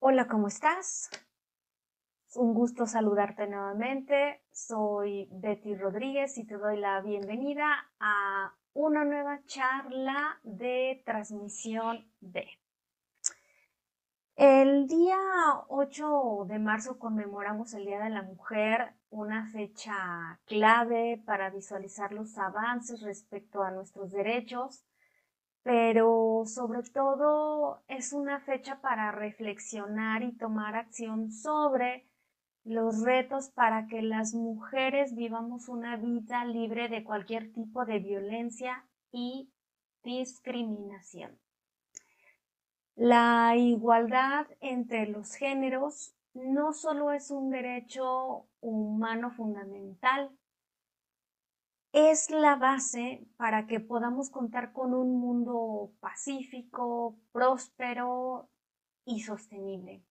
Hola, ¿cómo estás? un gusto saludarte nuevamente. Soy Betty Rodríguez y te doy la bienvenida a una nueva charla de transmisión B. El día 8 de marzo conmemoramos el Día de la Mujer, una fecha clave para visualizar los avances respecto a nuestros derechos, pero sobre todo es una fecha para reflexionar y tomar acción sobre los retos para que las mujeres vivamos una vida libre de cualquier tipo de violencia y discriminación. La igualdad entre los géneros no solo es un derecho humano fundamental, es la base para que podamos contar con un mundo pacífico, próspero y sostenible.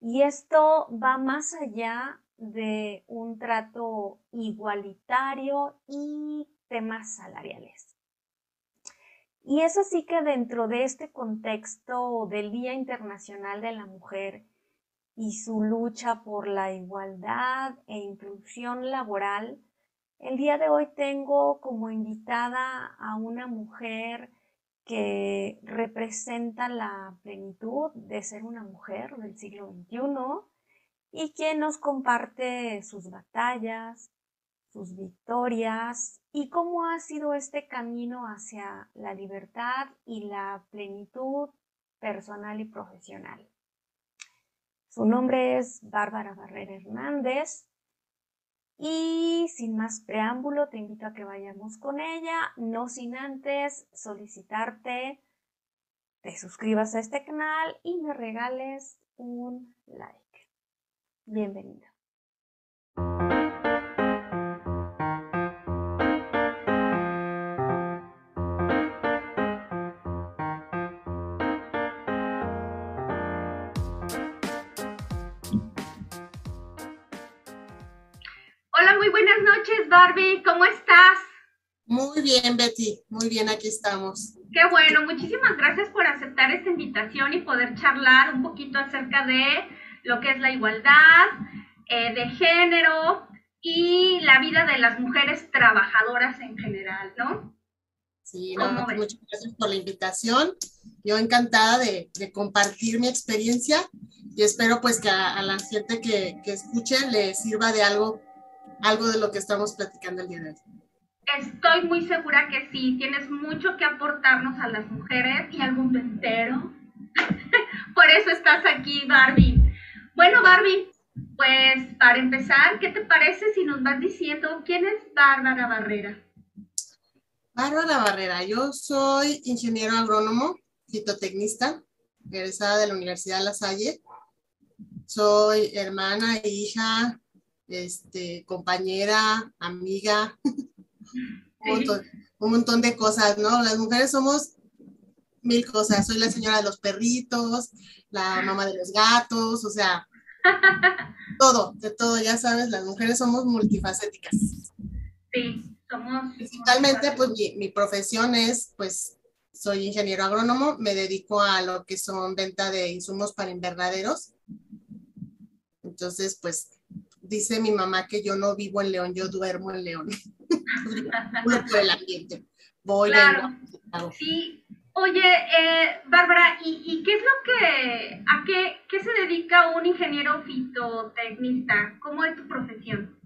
Y esto va más allá de un trato igualitario y temas salariales. Y es así que dentro de este contexto del Día Internacional de la Mujer y su lucha por la igualdad e inclusión laboral, el día de hoy tengo como invitada a una mujer que representa la plenitud de ser una mujer del siglo XXI y que nos comparte sus batallas, sus victorias y cómo ha sido este camino hacia la libertad y la plenitud personal y profesional. Su nombre es Bárbara Barrera Hernández y sin más preámbulo, te invito a que vayamos con ella, no sin antes solicitarte te suscribas a este canal y me regales un like. Bienvenida. Barbie. ¿Cómo estás? Muy bien, Betty. Muy bien, aquí estamos. Qué bueno. Muchísimas gracias por aceptar esta invitación y poder charlar un poquito acerca de lo que es la igualdad eh, de género y la vida de las mujeres trabajadoras en general, ¿no? Sí, no, muchas gracias por la invitación. Yo encantada de, compartir mi experiencia y espero pues que a, la gente que, que escuche le sirva de algo algo de lo que estamos platicando el día de hoy. Estoy muy segura que sí, tienes mucho que aportarnos a las mujeres y al mundo entero. Por eso estás aquí, Barbie. Bueno, Barbie, pues para empezar, ¿qué te parece si nos vas diciendo quién es Bárbara Barrera? Bárbara Barrera, yo soy ingeniero agrónomo, fitotecnista, egresada de la Universidad de La Salle. Soy hermana e hija este, compañera, amiga, un, montón, de cosas, ¿no? Las mujeres somos mil cosas. Soy la señora de los perritos, la mamá de los gatos, o sea, todo, de todo, ya sabes, las mujeres somos multifacéticas. Sí, somos. Principalmente, pues mi, mi profesión es, pues, soy ingeniero agrónomo, me dedico a lo que son venta de insumos para invernaderos. Entonces, pues dice mi mamá que yo no vivo en León, yo duermo en León. por el ambiente. Voy claro. Sí. Oye, eh, Bárbara, ¿y, qué es lo que, a qué, qué se dedica un ingeniero fitotecnista? ¿Cómo es tu profesión?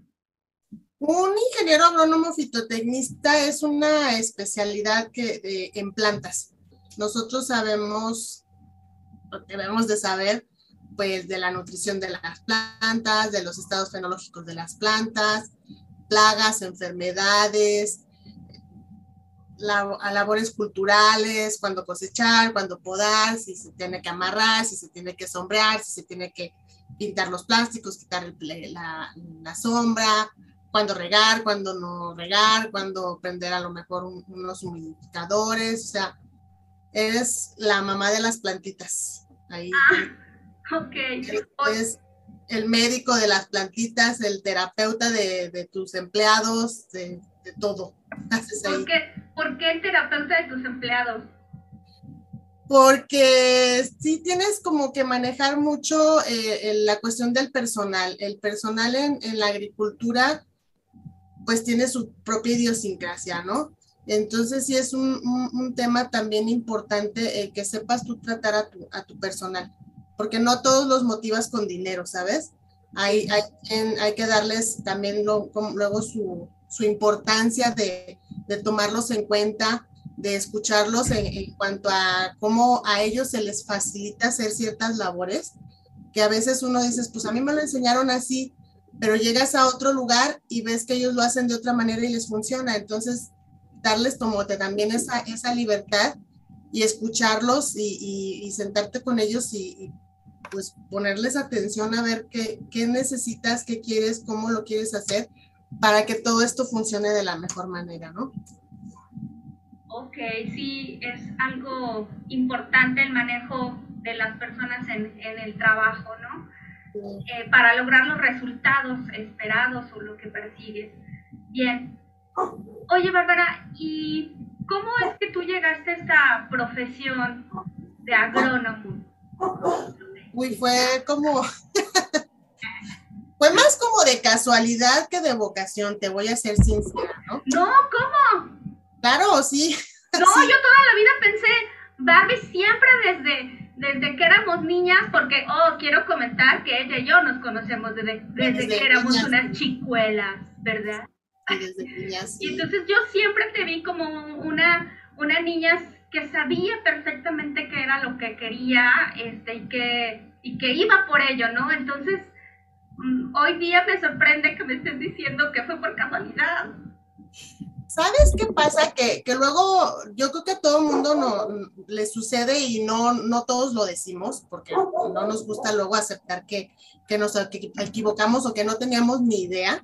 Un ingeniero agrónomo fitotecnista es una especialidad que, en plantas. Nosotros sabemos, debemos de saber, pues de la nutrición de las plantas, de los estados fenológicos de las plantas, plagas, enfermedades, labores culturales, cuando cosechar, cuando podar, si se tiene que amarrar, si se tiene que sombrear, si se tiene que pintar los plásticos, quitar la, la, sombra, cuando regar, cuando no regar, cuando prender a lo mejor unos humidificadores, o sea, es la mamá de las plantitas. Ahí ah. Ok. Es el médico de las plantitas, el terapeuta de, tus empleados, de, todo. ¿Por qué? ¿Por qué el terapeuta de tus empleados? porque sí tienes como que manejar mucho eh, la cuestión del personal. El personal en, en, la agricultura, pues tiene su propia idiosincrasia, ¿no? Entonces sí es un, un, tema también importante eh, que sepas tú tratar a tu, a tu, personal, porque no todos los motivas con dinero, ¿sabes? Hay, hay, hay que darles también lo, luego su, su importancia de, de tomarlos en cuenta, de escucharlos en, cuanto a cómo a ellos se les facilita hacer ciertas labores, que a veces uno dice, pues a mí me lo enseñaron así, pero llegas a otro lugar y ves que ellos lo hacen de otra manera y les funciona. Entonces, darles como también esa, esa libertad y escucharlos y, sentarte con ellos y, pues ponerles atención a ver qué, qué necesitas, qué quieres, cómo lo quieres hacer para que todo esto funcione de la mejor manera, ¿no? Ok, sí, es algo importante el manejo de las personas en, el trabajo, ¿no? Eh, para lograr los resultados esperados o lo que persigues. Bien. Oye, Bárbara, ¿y cómo es que tú llegaste a esta profesión de agrónomo? Uy, fue como... fue más como de casualidad que de vocación, te voy a ser sincera, ¿no? No, ¿cómo? Claro, sí. No, yo toda la vida pensé, Barbie siempre desde, desde que éramos niñas, porque, oh, quiero comentar que ella y yo nos conocemos desde, desde, que éramos unas chicuelas, ¿verdad? desde niñas. Y entonces yo siempre te vi como una, una niña que sabía perfectamente qué era lo que quería este, y, que, y que iba por ello, ¿no? Entonces, mm, hoy día me sorprende que me estés diciendo que fue por casualidad. ¿Sabes qué pasa? Que, que, luego yo creo que a todo el mundo no, le sucede y no, no todos lo decimos, porque no nos gusta luego aceptar que, que nos equivocamos o que no teníamos ni idea.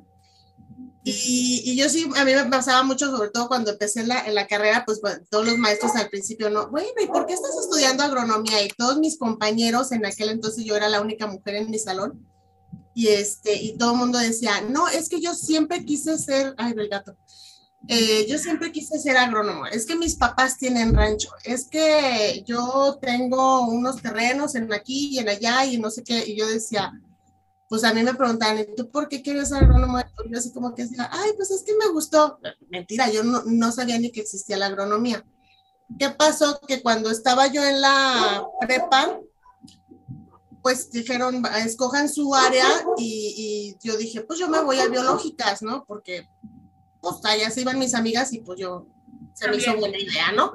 Y, y, yo sí, a mí me pasaba mucho, sobre todo cuando empecé en la, en la carrera, pues todos los maestros al principio, no, bueno, ¿y por qué estás estudiando agronomía? Y todos mis compañeros, en aquel entonces yo era la única mujer en mi salón, y, este, y todo el mundo decía, no, es que yo siempre quise ser, ay, el gato, eh, yo siempre quise ser agrónomo. Es que mis papás tienen rancho. Es que yo tengo unos terrenos en aquí y en allá y no sé qué. Y yo decía, pues a mí me preguntaban, ¿y tú por qué quieres ser agrónomo? Y yo así como que decía, ay, pues es que me gustó. Mentira, yo no, no sabía ni que existía la agronomía. ¿Qué pasó? Que cuando estaba yo en la prepa, pues dijeron, escojan su área y, y, yo dije, pues yo me voy a biológicas, ¿no? Porque pues allá se iban mis amigas y pues yo se me hizo buena idea, ¿no?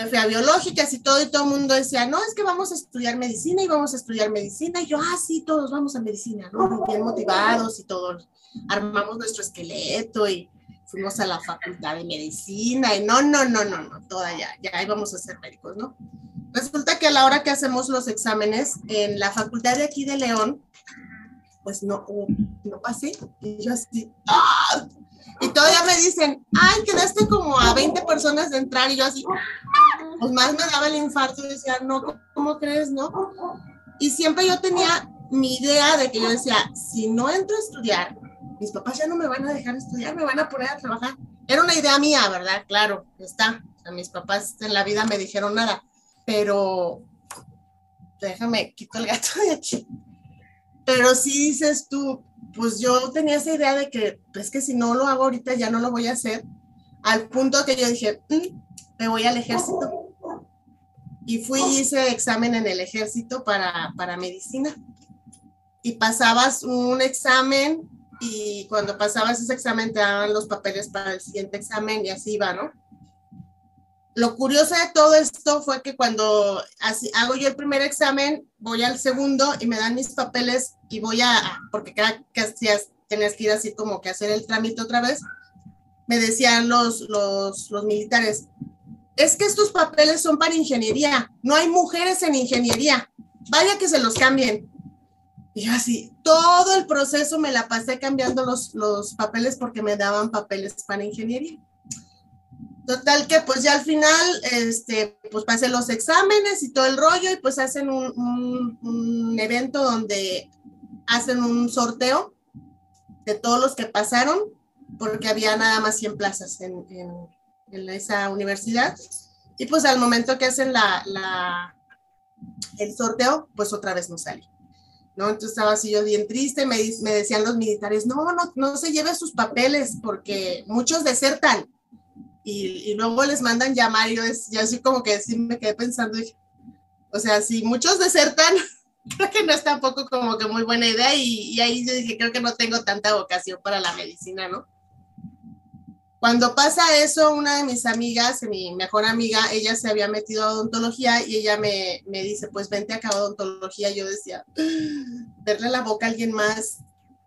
Me fui a biológicas y todo, y todo el mundo decía, no, es que vamos a estudiar medicina y vamos a estudiar medicina. Y yo, ah, sí, todos vamos a medicina, ¿no? Bien motivados y todos armamos nuestro esqueleto y fuimos a la facultad de medicina y no, no, no, no, no, toda ya, ya íbamos a ser médicos, ¿no? Resulta que a la hora que hacemos los exámenes en la facultad de aquí de León, pues no, no pasé. Y yo así, ¡ah! Y todavía me dicen, ay, quedaste como a 20 personas de entrar. Y yo así, pues más me daba el infarto y decía, no, ¿cómo crees, no? Y siempre yo tenía mi idea de que yo decía, si no entro a estudiar, mis papás ya no me van a dejar estudiar, me van a poner a trabajar. Era una idea mía, ¿verdad? Claro, está. O mis papás en la vida me dijeron nada, pero déjame, quito el gato de aquí. Pero si dices tú, pues yo tenía esa idea de que, pues que si no lo hago ahorita ya no lo voy a hacer, al punto que yo dije, mm, me voy al ejército. Y fui y hice examen en el ejército para, para medicina. Y pasabas un examen y cuando pasabas ese examen te daban los papeles para el siguiente examen y así iba, ¿no? Lo curioso de todo esto fue que cuando hago yo el primer examen, voy al segundo y me dan mis papeles y voy a, porque cada hacías, tenías que ir así como que hacer el trámite otra vez, me decían los, los, los militares, es que estos papeles son para ingeniería, no hay mujeres en ingeniería, vaya que se los cambien. Y yo así, todo el proceso me la pasé cambiando los, los papeles porque me daban papeles para ingeniería. Total que pues ya al final, este, pues pasé los exámenes y todo el rollo y pues hacen un, un, evento donde hacen un sorteo de todos los que pasaron, porque había nada más 100 plazas en, esa universidad. Y pues al momento que hacen la, el sorteo, pues otra vez no salí. ¿no? Entonces estaba así yo bien triste, me, me decían los militares, no, no, no se lleve sus papeles porque muchos desertan y, y luego les mandan llamar y yo, yo así como que sí me quedé pensando, o sea, si muchos desertan, creo que no es tampoco como que muy buena idea y, ahí yo dije, creo que no tengo tanta vocación para la medicina, ¿no? Cuando pasa eso, una de mis amigas, mi mejor amiga, ella se había metido a odontología y ella me, me dice, pues vente acá a odontología. Yo decía, verle la boca a alguien más,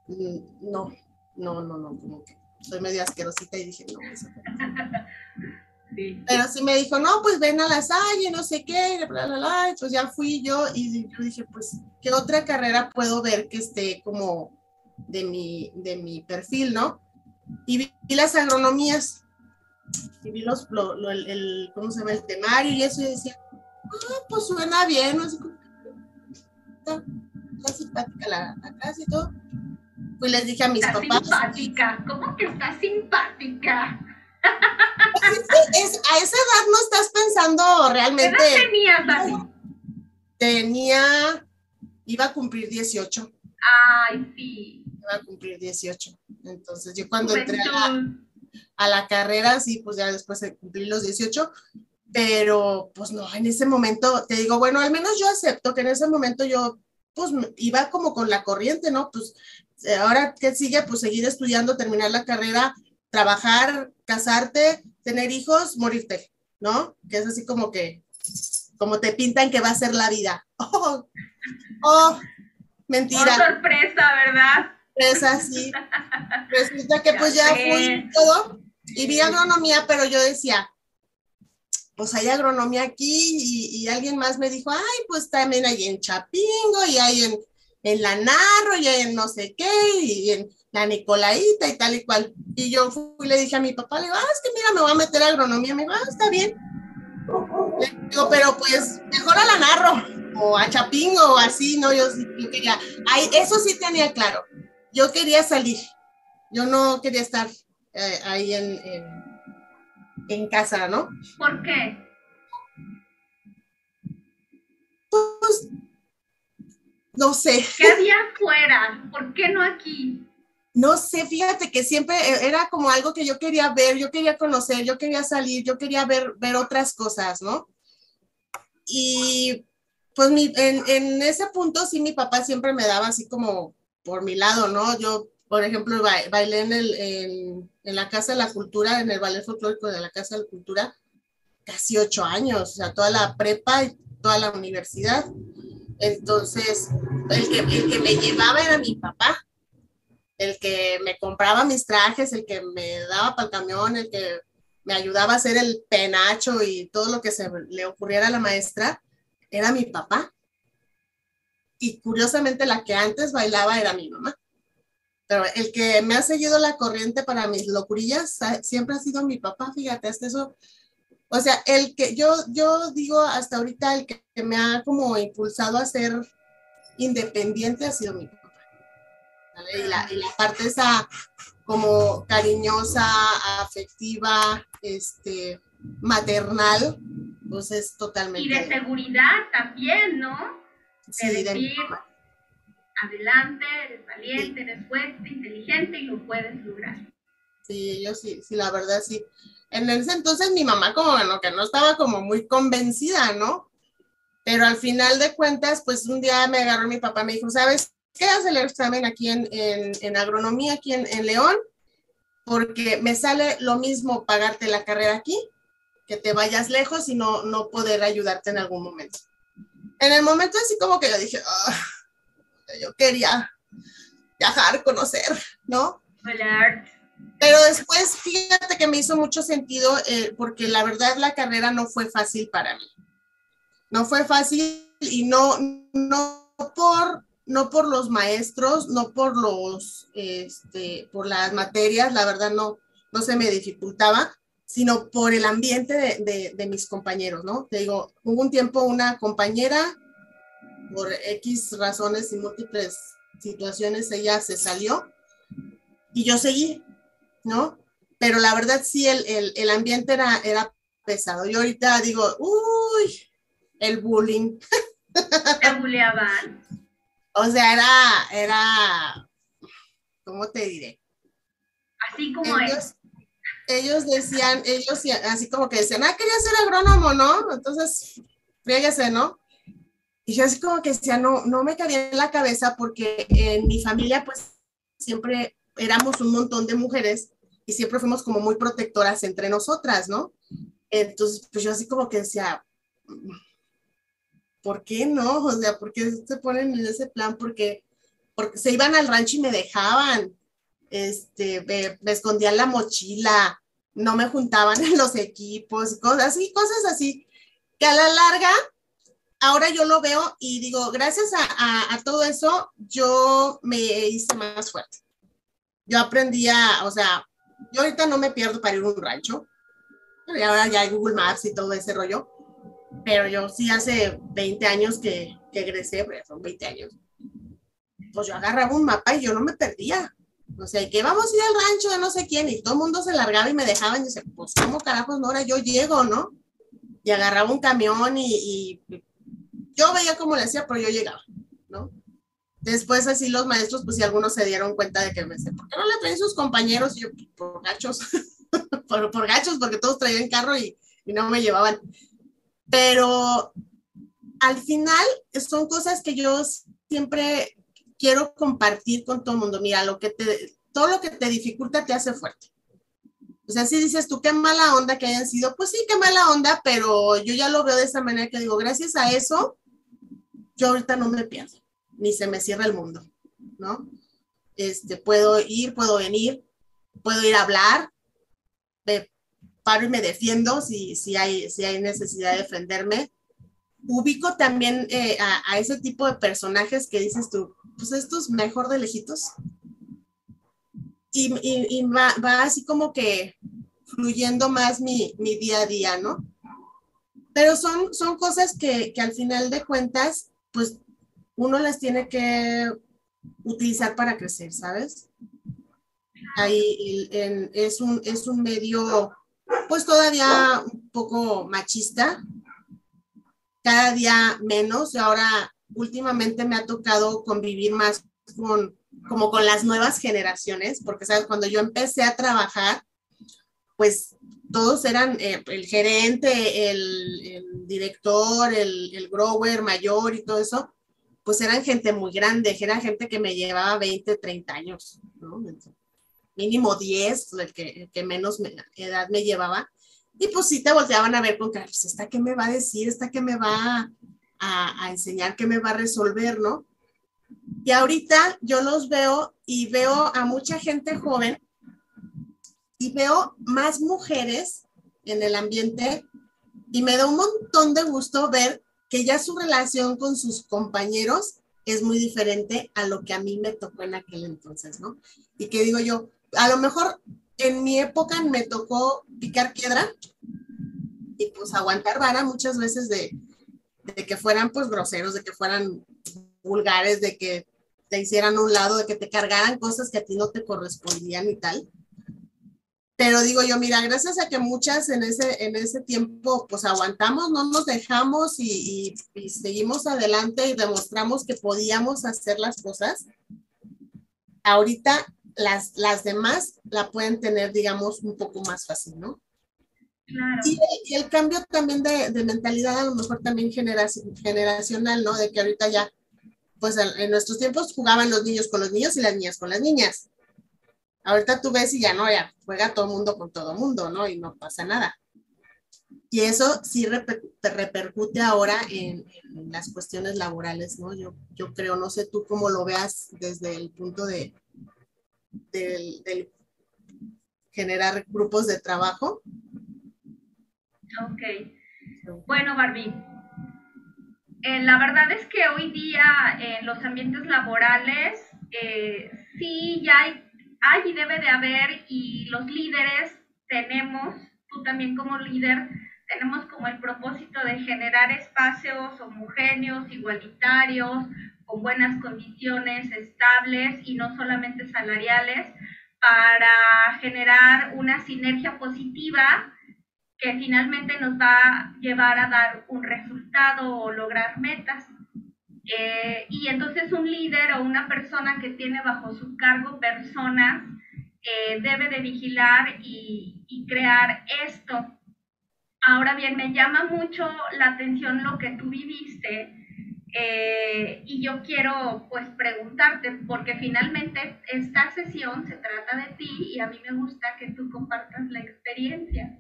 mm, no, no, no, no, como que soy medio asquerosita y dije, no, eso sí. Pero sí me dijo, no, pues ven a la Salle, no sé qué, bla, bla, bla. Entonces ya fui yo y yo dije, pues, ¿qué otra carrera puedo ver que esté como de mi, de mi perfil, no? y vi, las agronomías, y vi los, lo, el, el, ¿cómo se llama? El temario y eso, y decía, ah, pues suena bien, ¿no? Como, está, está simpática la, la casa y todo. Pues les dije a mis está papás. simpática, ¿cómo que está simpática? Es, a esa edad no estás pensando realmente. ¿Qué edad tenías, Dani? Tenía, iba a cumplir 18. Ay, sí. Iba a cumplir 18. Entonces, yo cuando entré a la, a la, carrera, sí, pues ya después de cumplir los 18, pero pues no, en ese momento, te digo, bueno, al menos yo acepto que en ese momento yo, pues iba como con la corriente, ¿no? Pues eh, ahora que sigue, pues seguir estudiando, terminar la carrera, trabajar, casarte, tener hijos, morirte, ¿no? Que es así como que, como te pintan que va a ser la vida. Oh, oh mentira. Oh, sorpresa, ¿verdad? es así. Resulta que pues ya fui todo y vi agronomía, pero yo decía, pues hay agronomía aquí y, y, alguien más me dijo, ay, pues también hay en Chapingo y hay en, en La Narro y en no sé qué y en la Nicolaita y tal y cual. Y yo fui y le dije a mi papá, le digo, ah, es que mira, me voy a meter a agronomía. Me dijo, ah, está bien. Le digo, pero pues mejor a La Narro o a Chapingo o así, ¿no? Yo, yo quería, ay, eso sí tenía claro yo quería salir, yo no quería estar eh, ahí en, en, en, casa, ¿no? ¿Por qué? Pues, no sé. ¿Qué había afuera? ¿Por qué no aquí? No sé, fíjate que siempre e, era como algo que yo quería ver, yo quería conocer, yo quería salir, yo quería ver, ver otras cosas, ¿no? Y pues mi, en, en ese punto sí mi papá siempre me daba así como por mi lado, ¿no? Yo, por ejemplo, bailé en, el, en, en, la Casa de la Cultura, en el ballet folclórico de la Casa de la Cultura, casi ocho años, o sea, toda la prepa y toda la universidad. Entonces, el que, el que me llevaba era mi papá, el que me compraba mis trajes, el que me daba para el camión, el que me ayudaba a hacer el penacho y todo lo que se le ocurriera a la maestra, era mi papá y curiosamente la que antes bailaba era mi mamá. Pero el que me ha seguido la corriente para mis locurillas siempre ha sido mi papá, fíjate, hasta eso. O sea, el que yo, yo digo hasta ahorita, el que me ha como impulsado a ser independiente ha sido mi papá. ¿vale? Y, la, y la parte esa como cariñosa, afectiva, este, maternal, pues es totalmente. Y de seguridad también, ¿no? de sí, decir, adelante, eres valiente, eres fuerte, inteligente y lo puedes lograr. Sí, yo sí, sí, la verdad sí. En ese entonces mi mamá como que no estaba como muy convencida, ¿no? Pero al final de cuentas, pues un día me agarró mi papá me dijo, ¿sabes qué? Haz el examen aquí en, en, en agronomía, aquí en, León, porque me sale lo mismo pagarte la carrera aquí, que te vayas lejos y no, no poder ayudarte en algún momento en el momento así como que yo dije, oh, yo quería viajar, conocer, ¿no? Pero después, fíjate que me hizo mucho sentido eh, porque la verdad la carrera no fue fácil para mí. No fue fácil y no, no por no por los maestros, no por los, este, por las materias, la verdad no, no se me dificultaba, sino por el ambiente de, de, de, mis compañeros, ¿no? Te digo, hubo un tiempo una compañera, por X razones y múltiples situaciones, ella se salió y yo seguí, ¿no? Pero la verdad sí, el, el, el ambiente era, era pesado. Yo ahorita digo, uy, el bullying. ¿Te bulleaban? o sea, era, era, ¿cómo te diré? Así como ellos, ellos decían, ellos así como que decían, ah, quería ser agrónomo, ¿no? Entonces, fríguese, ¿no? Y yo así como que decía, no, no me cabía en la cabeza porque en mi familia, pues, siempre éramos un montón de mujeres y siempre fuimos como muy protectoras entre nosotras, ¿no? Entonces, pues yo así como que decía, ¿por qué no? O sea, ¿por qué se ponen en ese plan? Porque, porque se iban al rancho y me dejaban, este, me, me escondían la mochila, no me juntaban en los equipos, cosas así, cosas así, que a la larga, ahora yo lo veo y digo, gracias a, a todo eso, yo me hice más fuerte. Yo aprendí a, o sea, yo ahorita no me pierdo para ir a un rancho. Y ahora ya hay Google Maps y todo ese rollo. Pero yo sí hace 20 años que, que egresé, pero son 20 años. Pues yo agarraba un mapa y yo no me perdía. O sea, que vamos a ir al rancho de no sé quién y todo el mundo se largaba y me dejaban y decía, pues cómo carajos no, ahora yo llego, ¿no? Y agarraba un camión y, y yo veía cómo le hacía, pero yo llegaba, ¿no? Después así los maestros, pues si algunos se dieron cuenta de que me decían, ¿por qué no le traen sus compañeros? Y yo, por gachos, por, gachos, porque todos traían carro y, y, no me llevaban. Pero al final son cosas que yo siempre quiero compartir con todo el mundo. Mira, lo que te, todo lo que te dificulta te hace fuerte. O sea, si dices tú, qué mala onda que hayan sido, pues sí, qué mala onda, pero yo ya lo veo de esa manera que digo, gracias a eso, yo ahorita no me pierdo ni se me cierra el mundo, ¿no? Este, puedo ir, puedo venir, puedo ir a hablar, me paro y me defiendo si, si, hay, si hay necesidad de defenderme. Ubico también eh, a, ese tipo de personajes que dices tú, pues esto es mejor de lejitos. Y, y va, va, así como que fluyendo más mi, mi, día a día, ¿no? Pero son, son cosas que, que al final de cuentas, pues uno las tiene que utilizar para crecer, ¿sabes? Ahí es, un, es un medio, pues todavía un poco machista, cada día menos, y ahora últimamente me ha tocado convivir más con, como con las nuevas generaciones, porque, ¿sabes? Cuando yo empecé a trabajar, pues todos eran eh, el gerente, el, director, el grower mayor y todo eso, pues eran gente muy grande, era gente que me llevaba 20, 30 años, ¿no? Mínimo 10, el que, el que menos me, edad me llevaba. Y pues sí te volteaban a ver con cara, pues esta que me va a decir, esta que me va a, a enseñar, que me va a resolver, ¿no? Y ahorita yo los veo y veo a mucha gente joven y veo más mujeres en el ambiente y me da un montón de gusto ver que ya su relación con sus compañeros es muy diferente a lo que a mí me tocó en aquel entonces, ¿no? Y que digo yo, a lo mejor en mi época me tocó picar piedra y pues aguantar vara muchas veces de, que fueran pues groseros, de que fueran vulgares, de que te hicieran un lado, de que te cargaran cosas que a ti no te correspondían y tal. Pero digo yo, mira, gracias a que muchas en ese, en ese tiempo pues aguantamos, no nos dejamos y, y, y seguimos adelante y demostramos que podíamos hacer las cosas, ahorita las, las demás la pueden tener, digamos, un poco más fácil, ¿no? Claro. Y, y, el cambio también de, de, mentalidad a lo mejor también generacional, ¿no? De que ahorita ya, pues en nuestros tiempos jugaban los niños con los niños y las niñas con las niñas. Ahorita tú ves y ya no, ya juega todo mundo con todo mundo, ¿no? Y no pasa nada. Y eso sí reper, repercute ahora en, en, las cuestiones laborales, ¿no? Yo, yo creo, no sé tú cómo lo veas desde el punto de del, del generar grupos de trabajo. Ok. Bueno, Barbie, eh, la verdad es que hoy día en los ambientes laborales eh, sí ya hay hay y debe de haber y los líderes tenemos, tú también como líder, tenemos como el propósito de generar espacios homogéneos, igualitarios, con buenas condiciones, estables y no solamente salariales, para generar una sinergia positiva que finalmente nos va a llevar a dar un resultado o lograr metas. Eh, y entonces un líder o una persona que tiene bajo su cargo personas eh, debe de vigilar y, y, crear esto. Ahora bien, me llama mucho la atención lo que tú viviste eh, y yo quiero pues preguntarte, porque finalmente esta sesión se trata de ti y a mí me gusta que tú compartas la experiencia,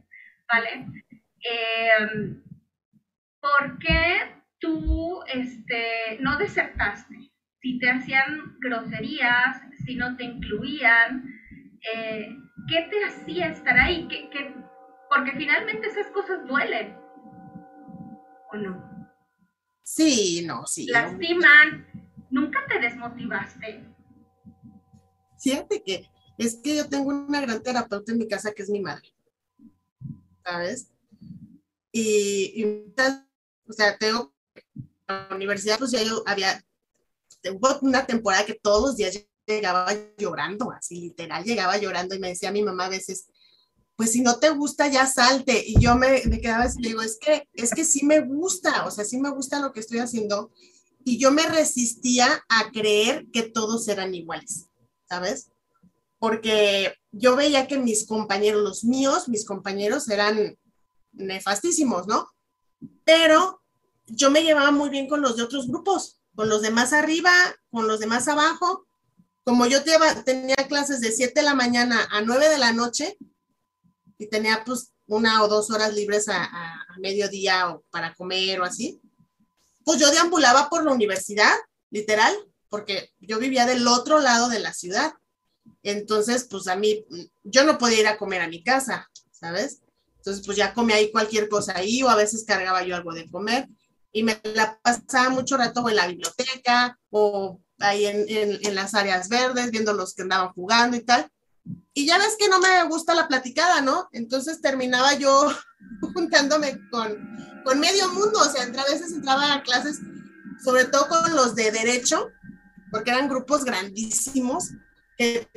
¿vale? Eh, ¿Por qué tú este, no desertaste? Si te hacían groserías, si no te incluían, eh, ¿qué te hacía estar ahí? ¿Qué, qué? Porque finalmente esas cosas duelen, ¿o no? Sí, no, sí. Lastiman. ¿Nunca te desmotivaste? Fíjate que es que yo tengo una gran terapeuta en mi casa que es mi madre. ¿Sabes? Y, o sea, tengo la universidad, pues ya yo había, una temporada que todos los días llegaba llorando, así literal, llegaba llorando y me decía mi mamá a veces, pues si no te gusta, ya salte. Y yo me, me quedaba así, digo, es que, es que sí me gusta, o sea, sí me gusta lo que estoy haciendo. Y yo me resistía a creer que todos eran iguales, ¿sabes? Porque yo veía que mis compañeros, los míos, mis compañeros eran nefastísimos, ¿no? Pero yo me llevaba muy bien con los de otros grupos, con los de más arriba, con los de más abajo. Como yo tenía clases de 7 de la mañana a 9 de la noche, y tenía pues una o dos horas libres a, mediodía o para comer o así, pues yo deambulaba por la universidad, literal, porque yo vivía del otro lado de la ciudad. Entonces, pues a mí, yo no podía ir a comer a mi casa, ¿sabes? Entonces, pues ya comía ahí cualquier cosa ahí o a veces cargaba yo algo de comer y me la pasaba mucho rato en la biblioteca o ahí en, en las áreas verdes, viendo los que andaban jugando y tal y ya ves que no me gusta la platicada, ¿no? Entonces terminaba yo juntándome con, con medio mundo, o sea, a veces entraba a clases, sobre todo con los de derecho, porque eran grupos grandísimos, que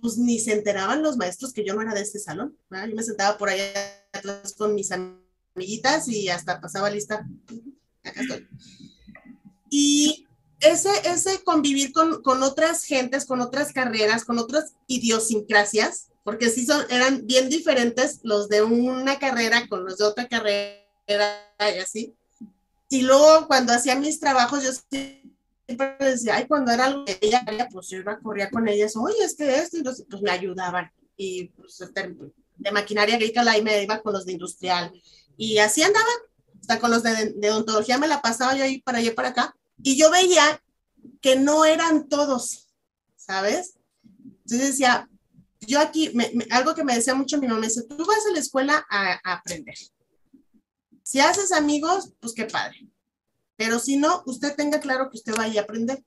pues ni se enteraban los maestros que yo no era de este salón, ¿verdad? Yo me sentaba por ahí atrás con mis amiguitas y hasta pasaba lista. Y ese, ese convivir con, con, otras gentes, con otras carreras, con otras idiosincrasias, porque sí son, eran bien diferentes los de una carrera con los de otra carrera y así. Y luego cuando hacía mis trabajos, yo siempre decía, ay, cuando era algo que ella pues yo iba a correr con ellas, oye, es que esto, y pues me ayudaban. Y pues, de maquinaria agrícola y me iba con los de industrial. Y así andaba, con los de, de odontología me la pasaba yo ahí para allá para acá y yo veía que no eran todos, ¿sabes? Entonces decía, yo aquí, algo que me decía mucho mi mamá, me dice, tú vas a la escuela a, aprender. Si haces amigos, pues qué padre. Pero si no, usted tenga claro que usted vaya a aprender.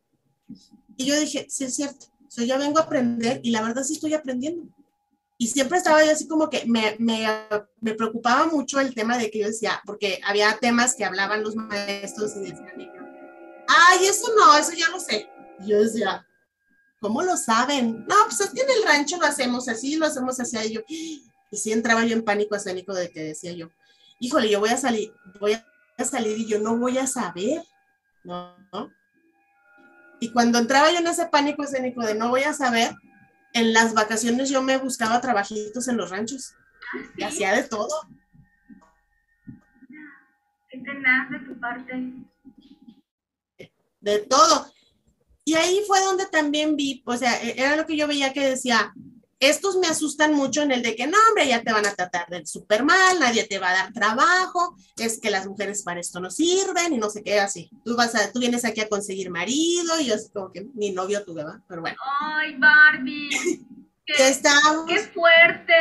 Y yo dije, sí es cierto, yo ya vengo a aprender y la verdad sí estoy aprendiendo. Y siempre estaba yo así como que me, me, me, preocupaba mucho el tema de que yo decía, porque había temas que hablaban los maestros y decían, ay, eso no, eso ya lo sé. Y yo decía, ¿cómo lo saben? No, pues aquí en el rancho lo hacemos así, lo hacemos así. Y yo, y sí entraba yo en pánico escénico de que decía yo, híjole, yo voy a salir, voy a salir y yo no voy a saber, ¿no? Y cuando entraba yo en ese pánico escénico de no voy a saber, en las vacaciones yo me buscaba trabajitos en los ranchos y hacía de todo. ¿Qué tenés de tu parte? de todo. Y ahí fue donde también vi, o sea, e-, era lo que yo veía que decía, estos me asustan mucho en el de que no, hombre, ya te van a tratar de súper mal, nadie te va a dar trabajo, es que las mujeres para esto no sirven y no sé qué, así. Tú vas a, tú vienes aquí a conseguir marido y yo así como que mi novio tuve, ¿va? Pero bueno. Ay, Barbie. Qué, qué fuerte.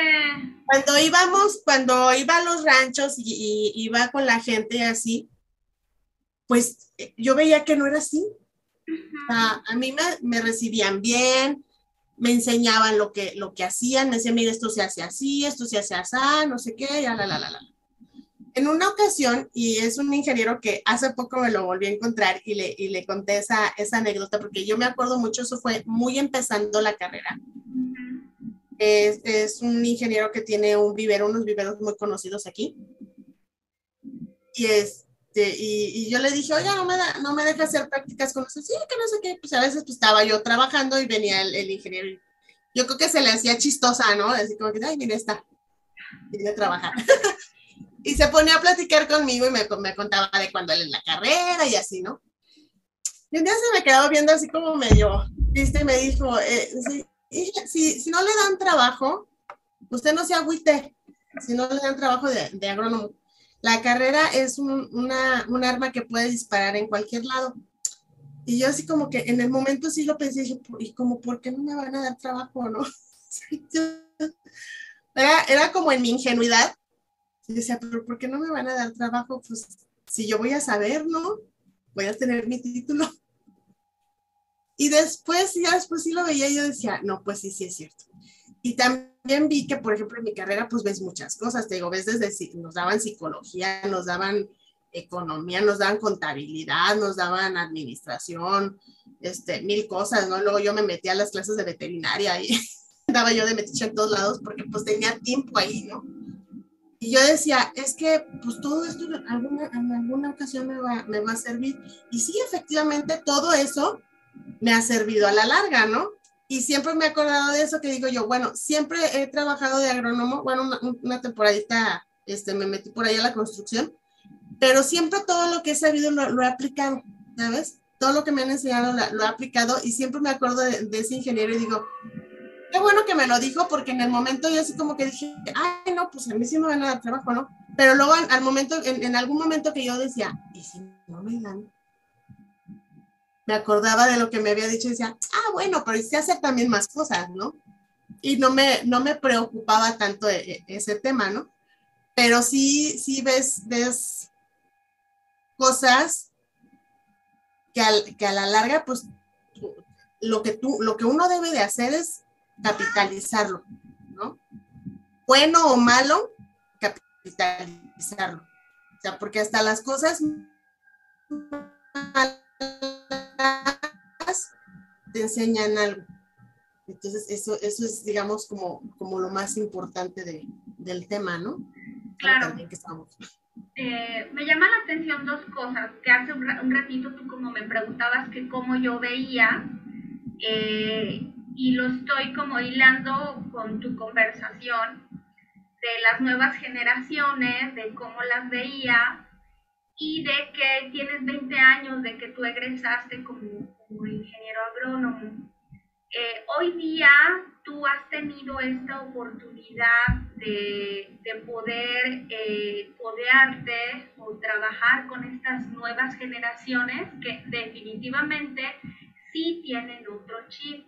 Cuando íbamos, cuando iba a los ranchos y, y iba con la gente así, pues eh, yo veía que no era así. a mí me, recibían bien, me enseñaban lo que, lo que hacían, me decían, mira, esto se hace así, esto se hace así, no sé qué, ya, la, la, la, la. En una ocasión, y es un ingeniero que hace poco me lo volví a encontrar y le, y le conté esa, esa anécdota, porque yo me acuerdo mucho, eso fue muy empezando la carrera. Es, es, un ingeniero que tiene un vivero, unos viveros muy conocidos aquí. Y, este, y, y yo le dije, oye, no me, da, no me deja hacer prácticas con nosotros. Sí, que no sé qué. Pues a veces pues, estaba yo trabajando y venía el, el ingeniero. Yo creo que se le hacía chistosa, ¿no? Así como que, ay, mira, está. Viene a trabajar. y se ponía a platicar conmigo y me, me contaba de cuando él en la carrera y así, ¿no? Y un día se me quedó viendo así como medio, viste, y me dijo, eh, si, si, si, no le dan trabajo, usted no se agüite, si no le dan trabajo de, de agrónomo. La carrera es un, una, un, arma que puede disparar en cualquier lado. Y yo así como que en el momento sí lo pensé, dije, ¿y como por qué no me van a dar trabajo, no? era, era como en mi ingenuidad. Y decía, pero ¿por qué no me van a dar trabajo? Pues si yo voy a saber, ¿no? voy a tener mi título. Y después, ya después sí lo veía yo decía, no, pues sí, sí es cierto. Y también vi que, por ejemplo, en mi carrera, pues ves muchas cosas, te digo, ves desde, nos daban psicología, nos daban economía, nos daban contabilidad, nos daban administración, este, mil cosas, ¿no? Luego yo me metí a las clases de veterinaria y daba yo de metiche en todos lados porque pues tenía tiempo ahí, ¿no? Y yo decía, es que pues todo esto en alguna, en alguna ocasión me va, me va a servir. Y sí, efectivamente, todo eso me ha servido a la larga, ¿no? Y siempre me he acordado de eso que digo yo, bueno, siempre he trabajado de agrónomo, bueno, una, temporadita este, me metí por ahí a la construcción, pero siempre todo lo que he sabido lo, he aplicado, ¿sabes? Todo lo que me han enseñado lo, he aplicado y siempre me acuerdo de, ese ingeniero y digo, qué bueno que me lo dijo, porque en el momento yo así como que dije, ay, no, pues a mí sí me van a dar trabajo, ¿no? Pero luego al momento, en, en algún momento que yo decía, ¿y si no me dan? Me acordaba de lo que me había dicho y decía, ah, bueno, pero se hace también más cosas, ¿no? Y no me, no me preocupaba tanto e, e, ese tema, ¿no? Pero sí, sí ves, ves cosas que, al, que a la larga, pues, lo que tú, lo que uno debe de hacer es capitalizarlo, ¿no? Bueno o malo, capitalizarlo. O sea, porque hasta las cosas malas te enseñan algo. Entonces, eso, eso es, digamos, como, como lo más importante de, del tema, ¿no? Claro. Que estamos. Eh, me llama la atención dos cosas, que hace un, un, ratito tú como me preguntabas que cómo yo veía eh, y lo estoy como hilando con tu conversación de las nuevas generaciones, de cómo las veía y de que tienes 20 años, de que tú egresaste como, ingeniero agrónomo. Eh, hoy día tú has tenido esta oportunidad de, de poder eh, o trabajar con estas nuevas generaciones que definitivamente sí tienen otro chip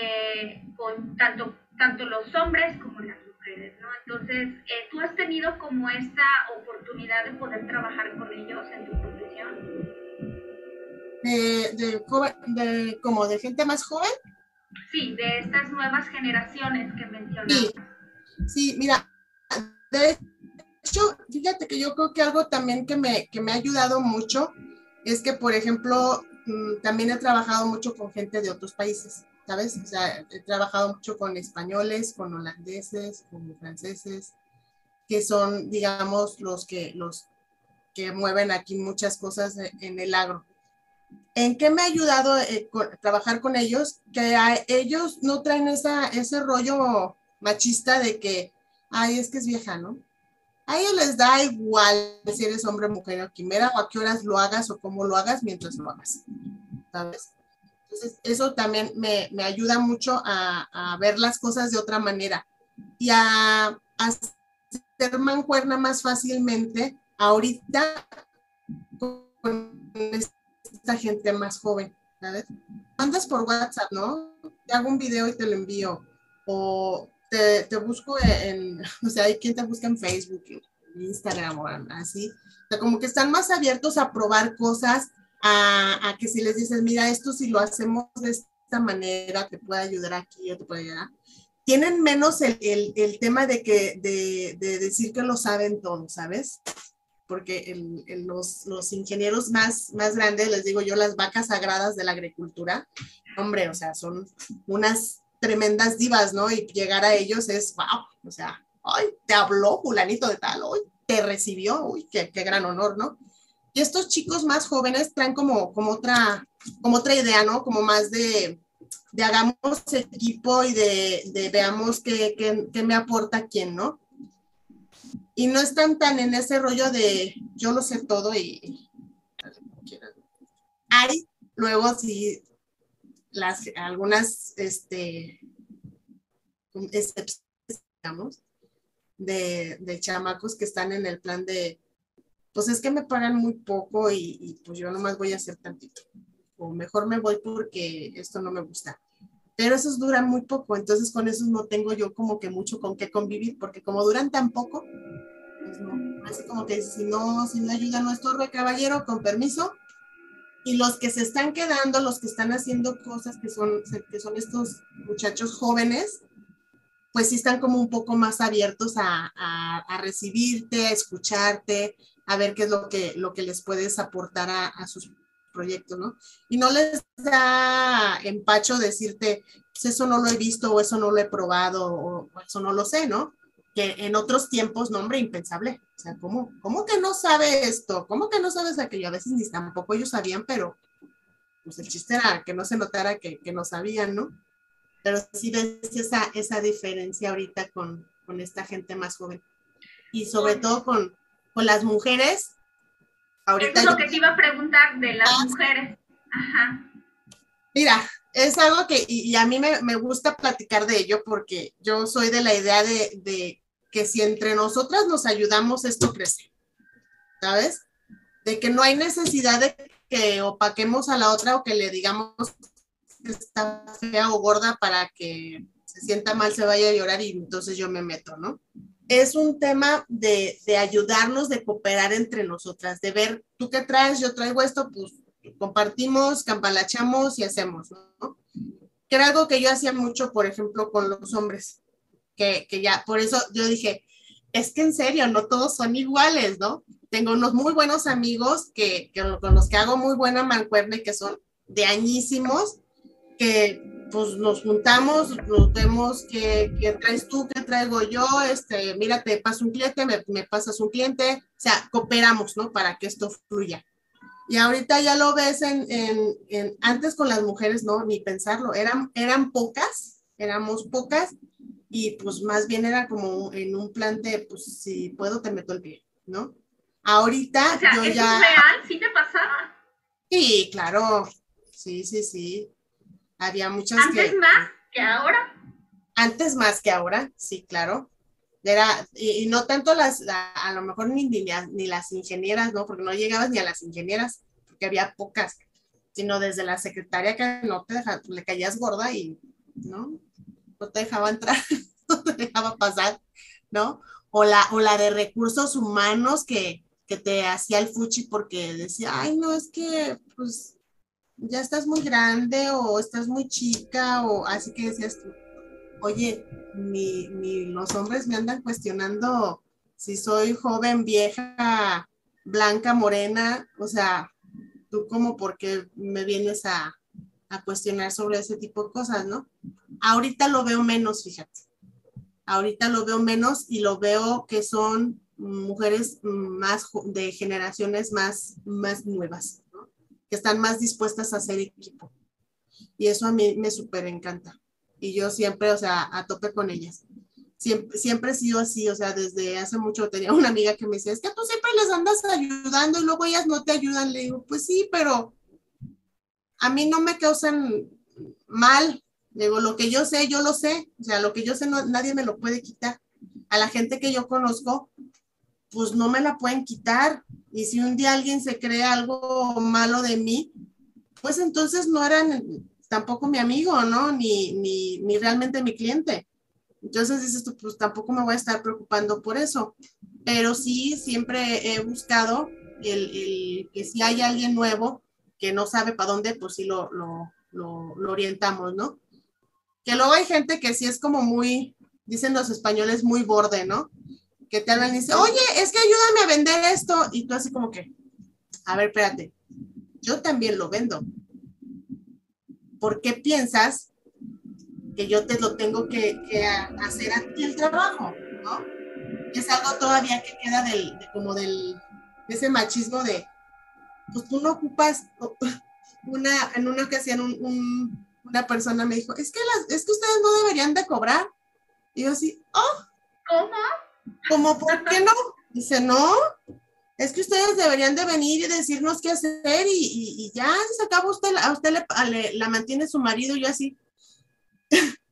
eh, con tanto, tanto los hombres como las mujeres, ¿no? Entonces, eh, ¿tú has tenido como esta oportunidad de poder trabajar con ellos en tu profesión? De, de, de, como de gente más joven. Sí, de estas nuevas generaciones que mencionas. Sí, sí, mira, de hecho, fíjate que yo creo que algo también que me, que me ha ayudado mucho es que, por ejemplo, mm, también he trabajado mucho con gente de otros países. ¿Sabes? O sea, he trabajado mucho con españoles, con holandeses, con franceses, que son, digamos, los que, los que mueven aquí muchas cosas en el agro. ¿En qué me ha ayudado eh, con, trabajar con ellos? Que a ellos no traen esa, ese rollo machista de que, ay, es que es vieja, ¿no? A ellos les da igual si eres hombre, mujer o quimera, o a qué horas lo hagas o cómo lo hagas mientras lo hagas, ¿sabes? Entonces, eso también me, me ayuda mucho a, a, ver las cosas de otra manera y a, a hacer mancuerna más fácilmente ahorita con esta gente más joven, ¿sabes? Mandas por WhatsApp, ¿no? Te hago un video y te lo envío. O te, te busco en, o sea, hay quien te busca en Facebook, en Instagram o así. O sea, como que están más abiertos a probar cosas a, que si les dices, mira, esto si lo hacemos de esta manera, te puede ayudar aquí o te puede ayudar. Tienen menos el, el, el tema de, que, de, de, decir que lo saben todo, ¿sabes? Porque el, los, los, ingenieros más, más grandes, les digo yo, las vacas sagradas de la agricultura, hombre, o sea, son unas tremendas divas, ¿no? Y llegar a ellos es, wow, o sea, ay, te habló fulanito de tal, hoy te recibió, uy, qué, qué, gran honor, ¿no? Y estos chicos más jóvenes traen como, como, otra, como otra idea, ¿no? Como más de, de hagamos equipo y de, de veamos qué, qué, qué, me aporta quién, ¿no? Y no están tan en ese rollo de yo lo sé todo y... Hay luego sí las, algunas este, excepciones, digamos, de, de, chamacos que están en el plan de, pues es que me pagan muy poco y, y, pues yo nomás voy a hacer tantito. O mejor me voy porque esto no me gusta. Pero esos duran muy poco, entonces con esos no tengo yo como que mucho con qué convivir, porque como duran tan poco, pues no, así como que si no, si no ayuda no caballero, con permiso, y los que se están quedando, los que están haciendo cosas que son, que son estos muchachos jóvenes, pues sí están como un poco más abiertos a, a, a recibirte, a escucharte, a ver qué es lo que, lo que les puedes aportar a, a, sus proyectos, ¿no? Y no les da empacho decirte, pues eso no lo he visto o eso no lo he probado o eso no lo sé, ¿no? Que en otros tiempos, no, hombre, impensable. O sea, ¿cómo, ¿cómo que no sabe esto? ¿Cómo que no sabes aquello? A veces ni tampoco ellos sabían, pero pues el chiste era que no se notara que, que no sabían, ¿no? Pero sí ves esa, esa diferencia ahorita con, con esta gente más joven. Y sobre todo con, con las mujeres. Ahorita Eso es lo que te iba a preguntar de las ah, mujeres. Ajá. Mira, es algo que, y, y a mí me, me, gusta platicar de ello porque yo soy de la idea de, de que si entre nosotras nos ayudamos, esto crece, ¿sabes? De que no hay necesidad de que opaquemos a la otra o que le digamos que está fea o gorda para que se sienta mal, se vaya a llorar y entonces yo me meto, ¿no? Es un tema de, de ayudarnos, de cooperar entre nosotras, de ver, tú qué traes, yo traigo esto, pues compartimos, campalachamos y hacemos, ¿no? Que era algo que yo hacía mucho, por ejemplo, con los hombres que, que ya, por eso yo dije, es que en serio, no todos son iguales, ¿no? Tengo unos muy buenos amigos que, que con los que hago muy buena mancuerna y que son de añísimos, que pues nos juntamos, nos vemos que, que, traes tú, que traigo yo, este, mira, te paso un cliente, me, me, pasas un cliente, o sea, cooperamos, ¿no? Para que esto fluya. Y ahorita ya lo ves en, en, en antes con las mujeres, no, ni pensarlo, eran, eran pocas, éramos pocas, y pues más bien era como en un plan de, pues si puedo te meto el pie, ¿no? Ahorita o sea, yo ¿eso ya... es real? ¿Sí te pasaba? Sí, claro, sí, sí, sí. Había muchas ¿Antes que... más que ahora? Antes más que ahora, sí, claro. Era, y, y no tanto las, la, a lo mejor ni, ni, ni las ingenieras, ¿no? Porque no llegabas ni a las ingenieras, porque había pocas, sino desde la secretaria que no te deja, le caías gorda y, ¿no? no te dejaba entrar, no te dejaba pasar, ¿no? O la, o la de recursos humanos que, que te hacía el fuchi porque decía, ay, no, es que, pues, ya estás muy grande o estás muy chica o así que decías tú, oye, ni, los hombres me andan cuestionando si soy joven, vieja, blanca, morena, o sea, tú como porque me vienes a, a cuestionar sobre ese tipo de cosas, ¿no? Ahorita lo veo menos, fíjate. Ahorita lo veo menos y lo veo que son mujeres más de generaciones más, más nuevas. Que están más dispuestas a hacer equipo. Y eso a mí me súper encanta. Y yo siempre, o sea, a tope con ellas. Siempre, siempre he sido así, o sea, desde hace mucho tenía una amiga que me decía, es que tú siempre les andas ayudando y luego ellas no te ayudan. Le digo, pues sí, pero a mí no me causan mal. Digo, lo que yo sé, yo lo sé. O sea, lo que yo sé, no, nadie me lo puede quitar. A la gente que yo conozco, pues no me la pueden quitar. Y si un día alguien se cree algo malo de mí, pues entonces no eran tampoco mi amigo, ¿no? Ni, ni, ni realmente mi cliente. Entonces dices tú, pues tampoco me voy a estar preocupando por eso. Pero sí, siempre he buscado el, el que si hay alguien nuevo, que no sabe para dónde, pues sí lo, lo, lo, lo, orientamos, ¿no? Que luego hay gente que sí es como muy, dicen los españoles, muy borde, ¿no? Que te hablan y dicen, oye, es que ayúdame a vender esto. Y tú así como que, a ver, espérate, yo también lo vendo. ¿Por qué piensas que yo te lo tengo que, hacer aquí el trabajo, ¿no? Es algo todavía que queda del, de, como del, de ese machismo de, pues tú no ocupas, una, en una ocasión un, una persona me dijo, es que, es que ustedes no deberían de cobrar. Y yo así, oh. ¿Cómo? ¿Cómo por qué no? Dice, no, es que ustedes deberían de venir y decirnos qué hacer y, ya se acaba usted, a usted le, la mantiene su marido y yo así.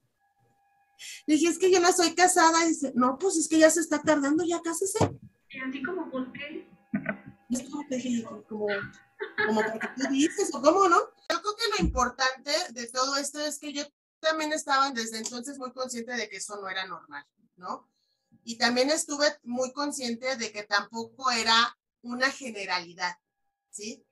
dije, es que yo no soy casada. Y dice, no, pues es que ya se está tardando, ya cásese. Y así como, ¿por qué? Es como, como, como porque tú dices, o cómo, ¿no? Yo creo que lo importante de todo esto es que yo también estaba desde entonces muy consciente de que eso no era normal, ¿no? Y también estuve muy consciente de que tampoco era una generalidad, ¿sí?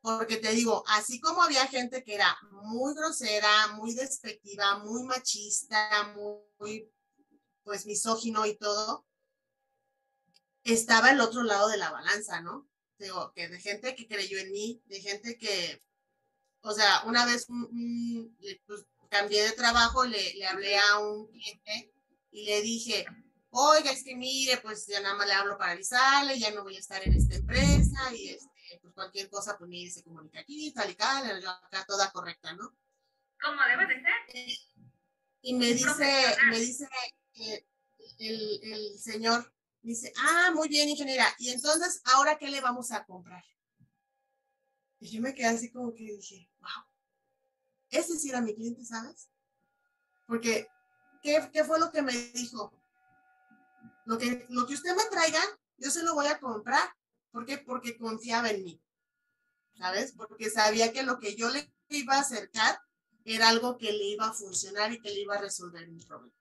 Porque te digo, así como había gente que era muy grosera, muy despectiva, muy machista, muy, pues misógino y todo, estaba el otro lado de la balanza, ¿no? Digo, que de gente que creyó en mí, de gente que, o sea, una vez pues, cambié de trabajo, le, le hablé a un cliente y le dije, oiga, es que mire, pues ya nada más le hablo para avisarle, ya no voy a estar en esta empresa y este, pues cualquier cosa, pues mire, se comunica aquí, tal y tal, acá toda correcta, ¿no? Como debe de ser. y me dice, me dice el, el señor, dice, ah, muy bien, ingeniera, y entonces, ¿ahora qué le vamos a comprar? Y yo me quedé así como que dije, wow, ese sí era mi cliente, ¿sabes? Porque, ¿qué, qué fue lo que me dijo? Lo que, lo que usted me traiga, yo se lo voy a comprar. ¿Por qué? Porque confiaba en mí. ¿Sabes? Porque sabía que lo que yo le iba a acercar era algo que le iba a funcionar y que le iba a resolver mi problema.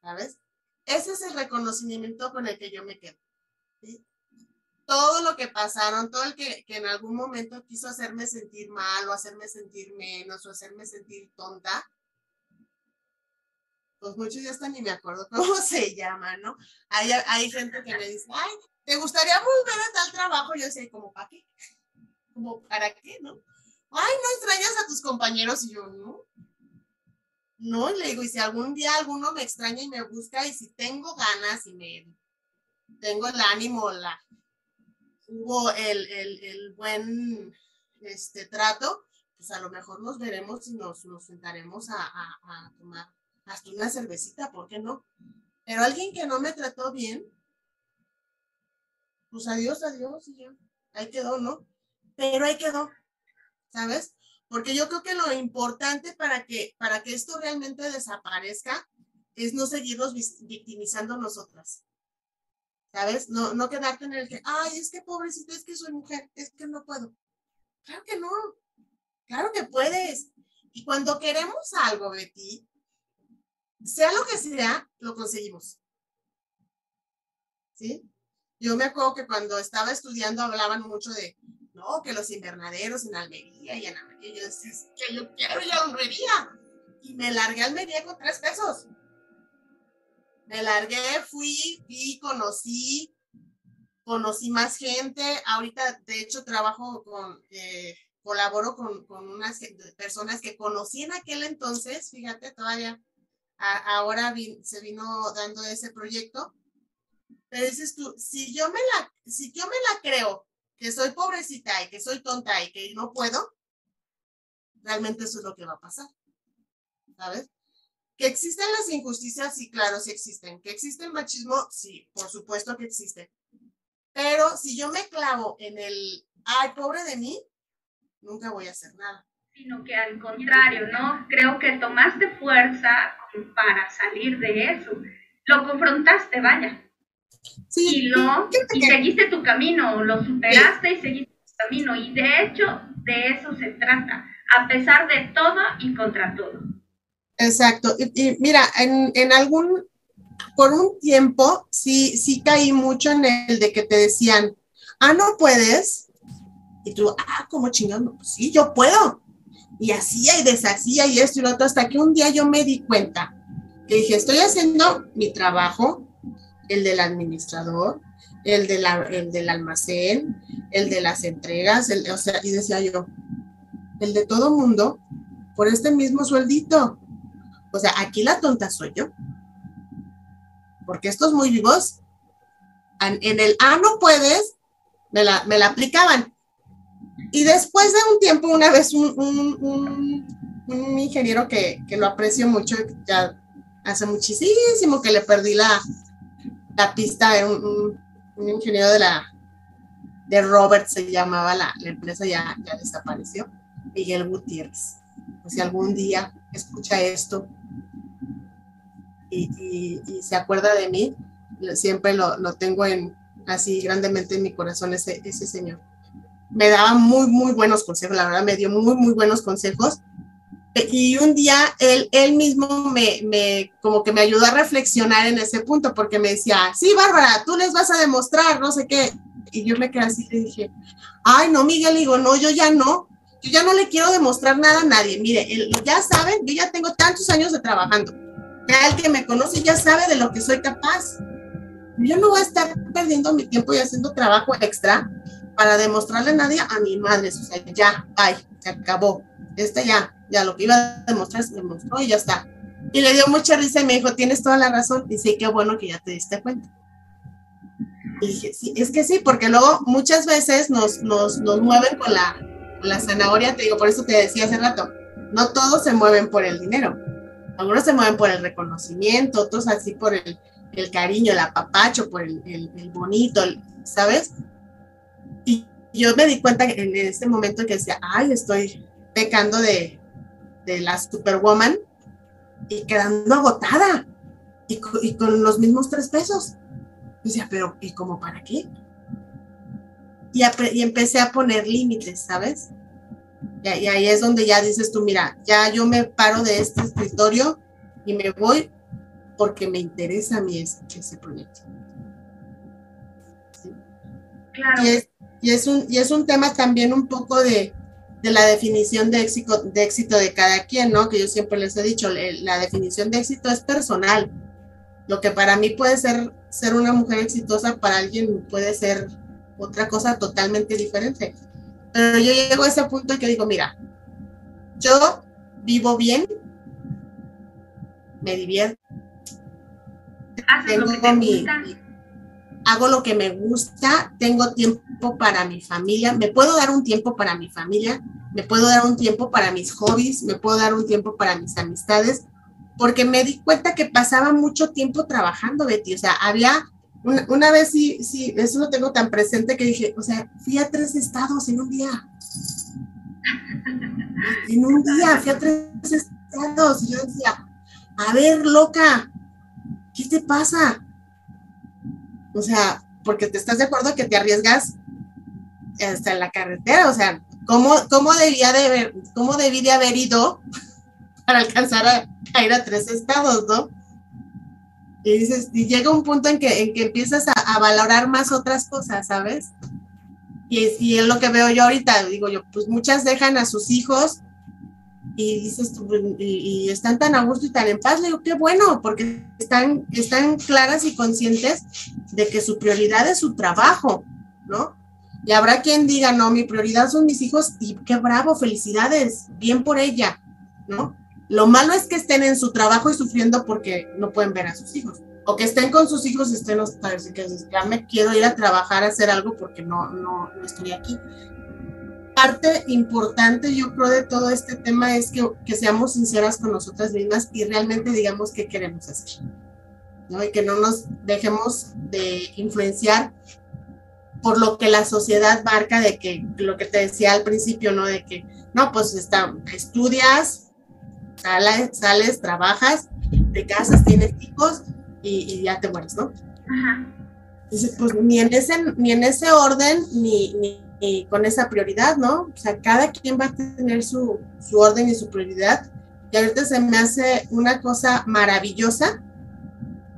¿Sabes? Ese es el reconocimiento con el que yo me quedo. Todo lo que pasaron, todo el que, que en algún momento quiso hacerme sentir mal o hacerme sentir menos o hacerme sentir tonta, pues muchos ya están ni me acuerdo cómo se llama, ¿no? Hay, hay gente que me dice, ay, ¿te gustaría volver a tal trabajo? Yo sé, ¿como para qué? ¿Como para qué, no? Ay, ¿no extrañas a tus compañeros? Y yo, no. No, le digo, y si algún día alguno me extraña y me busca, y si tengo ganas y me tengo el ánimo, la, hubo el, el, el buen este, trato, pues a lo mejor nos veremos y nos, nos sentaremos a, tomar hasta una cervecita, ¿por qué no? Pero alguien que no me trató bien, pues adiós, adiós, y ya, ahí quedó, ¿no? Pero ahí quedó, ¿sabes? Porque yo creo que lo importante para que, para que esto realmente desaparezca es no seguirnos victimizando nosotras. ¿Sabes? No, no quedarte en el que, ay, es que pobrecita, es que soy mujer, es que no puedo. Claro que no. Claro que puedes. Y cuando queremos algo, Betty, sea lo que sea, lo conseguimos. ¿Sí? Yo me acuerdo que cuando estaba estudiando hablaban mucho de, no, que los invernaderos en Almería y en Almería. Yo decía, que yo quiero ir a Almería. Y me largué a Almería con tres pesos. Me largué, fui, vi, conocí, conocí más gente. Ahorita, de hecho, trabajo con, eh, colaboro con, con unas personas que conocí en aquel entonces, fíjate, todavía ahora se vino dando ese proyecto. Pero dices tú, si yo me la, si yo me la creo que soy pobrecita y que soy tonta y que no puedo, realmente eso es lo que va a pasar. ¿Sabes? Que existen las injusticias, sí, claro, sí existen. Que existe el machismo, sí, por supuesto que existe. Pero si yo me clavo en el, ay, pobre de mí, nunca voy a hacer nada sino que al contrario, ¿no? Creo que tomaste fuerza para salir de eso. Lo confrontaste, vaya. Sí, y, lo, y seguiste tu camino, lo superaste y seguiste tu camino. Y de hecho, de eso se trata, a pesar de todo y contra todo. Exacto. Y, mira, en, en, algún, por un tiempo, sí, sí caí mucho en el de que te decían, ah, no puedes. Y tú, ah, ¿cómo chingando? Pues sí, yo puedo y hacía y deshacía y esto y lo otro, hasta que un día yo me di cuenta que dije, estoy haciendo mi trabajo, el del administrador, el, de la, el del almacén, el de las entregas, el, o sea, y decía yo, el de todo mundo, por este mismo sueldito. O sea, aquí la tonta soy yo. Porque estos muy vivos, en el ah, no puedes, me la, me la aplicaban. Y después de un tiempo, una vez un, un, un, ingeniero que, que, lo aprecio mucho, ya hace muchísimo que le perdí la, la pista, un, ingeniero de la de Robert se llamaba la, empresa, ya, ya desapareció, Miguel Gutiérrez. Si algún día escucha esto y, y, se acuerda de mí, siempre lo, lo, tengo en así grandemente en mi corazón ese, ese señor. Me daba muy, muy buenos consejos, la verdad me dio muy, muy buenos consejos y un día él, él mismo me, me, como que me ayudó a reflexionar en ese punto, porque me decía, sí, Bárbara, tú les vas a demostrar, no sé qué. Y yo me quedé así y dije, ay, no, Miguel, digo, no, yo ya no, yo ya no le quiero demostrar nada a nadie. Mire, él, ya saben, yo ya tengo tantos años de trabajando. Ya el que me conoce ya sabe de lo que soy capaz. Yo no voy a estar perdiendo mi tiempo y haciendo trabajo extra para demostrarle a nadie a mi madre. O sea, ya, ay, se acabó. Este ya, ya lo que iba a demostrar se demostró y ya está. Y le dio mucha risa y me dijo, tienes toda la razón. Y sí, qué bueno que ya te diste cuenta. Y dije, sí, es que sí, porque luego muchas veces nos, nos, nos mueven con la, la zanahoria, te digo, por eso te decía hace rato, no todos se mueven por el dinero. Algunos se mueven por el reconocimiento, otros así por el, el cariño, el apapacho, por el, el, el bonito, ¿sabes? Y yo me di cuenta en ese momento que decía, ay, estoy pecando de, de la Superwoman y quedando agotada y, con los mismos tres pesos. Y decía, pero ¿y cómo para qué? Y, y empecé a poner límites, ¿sabes? Y, y, ahí es donde ya dices tú, mira, ya yo me paro de este escritorio y me voy porque me interesa a mí ese, ese proyecto. Claro. Y es, y es, un, y es un tema también un poco de, de la definición de éxito, de éxito de cada quien, ¿no? Que yo siempre les he dicho, la definición de éxito es personal. Lo que para mí puede ser ser una mujer exitosa, para alguien puede ser otra cosa totalmente diferente. Pero yo llego a ese punto en que digo, mira, yo vivo bien, me divierto, tengo mi, hago lo que me gusta, tengo tiempo para mi familia, me puedo dar un tiempo para mi familia, me puedo dar un tiempo para mis hobbies, me puedo dar un tiempo para mis amistades, porque me di cuenta que pasaba mucho tiempo trabajando, Betty, o sea, había, una, vez sí, sí, eso lo tengo tan presente que dije, o sea, fui a tres estados en un día. En un día fui a tres estados y yo decía, a ver, loca, ¿qué te pasa? O sea, porque te estás de acuerdo que te arriesgas hasta en la carretera, o sea, ¿cómo, cómo debía de haber, cómo debí de haber ido para alcanzar a, ir a tres estados, ¿no? Y dices, llega un punto en que, en que empiezas a, valorar más otras cosas, ¿sabes? Y, y es lo que veo yo ahorita, digo yo, pues muchas dejan a sus hijos y dices y, están tan a gusto y tan en paz, le digo, qué bueno, porque están, están claras y conscientes de que su prioridad es su trabajo, ¿no? Y habrá quien diga, no, mi prioridad son mis hijos y qué bravo, felicidades, bien por ella, ¿no? Lo malo es que estén en su trabajo y sufriendo porque no pueden ver a sus hijos. O que estén con sus hijos y estén los padres y que ya me quiero ir a trabajar a hacer algo porque no, no, no estoy aquí parte importante, yo creo, de todo este tema es que, que, seamos sinceras con nosotras mismas y realmente digamos qué queremos hacer. ¿no? Y que no nos dejemos de influenciar por lo que la sociedad marca de que, lo que te decía al principio, ¿no? De que, no, pues está, estudias, sales, sales, trabajas, te casas, tienes hijos y, y ya te mueres, ¿no? Ajá. Entonces, pues ni en ese, ni en ese orden, ni, ni y con esa prioridad, ¿no? O sea, cada quien va a tener su, su orden y su prioridad. Y ahorita se me hace una cosa maravillosa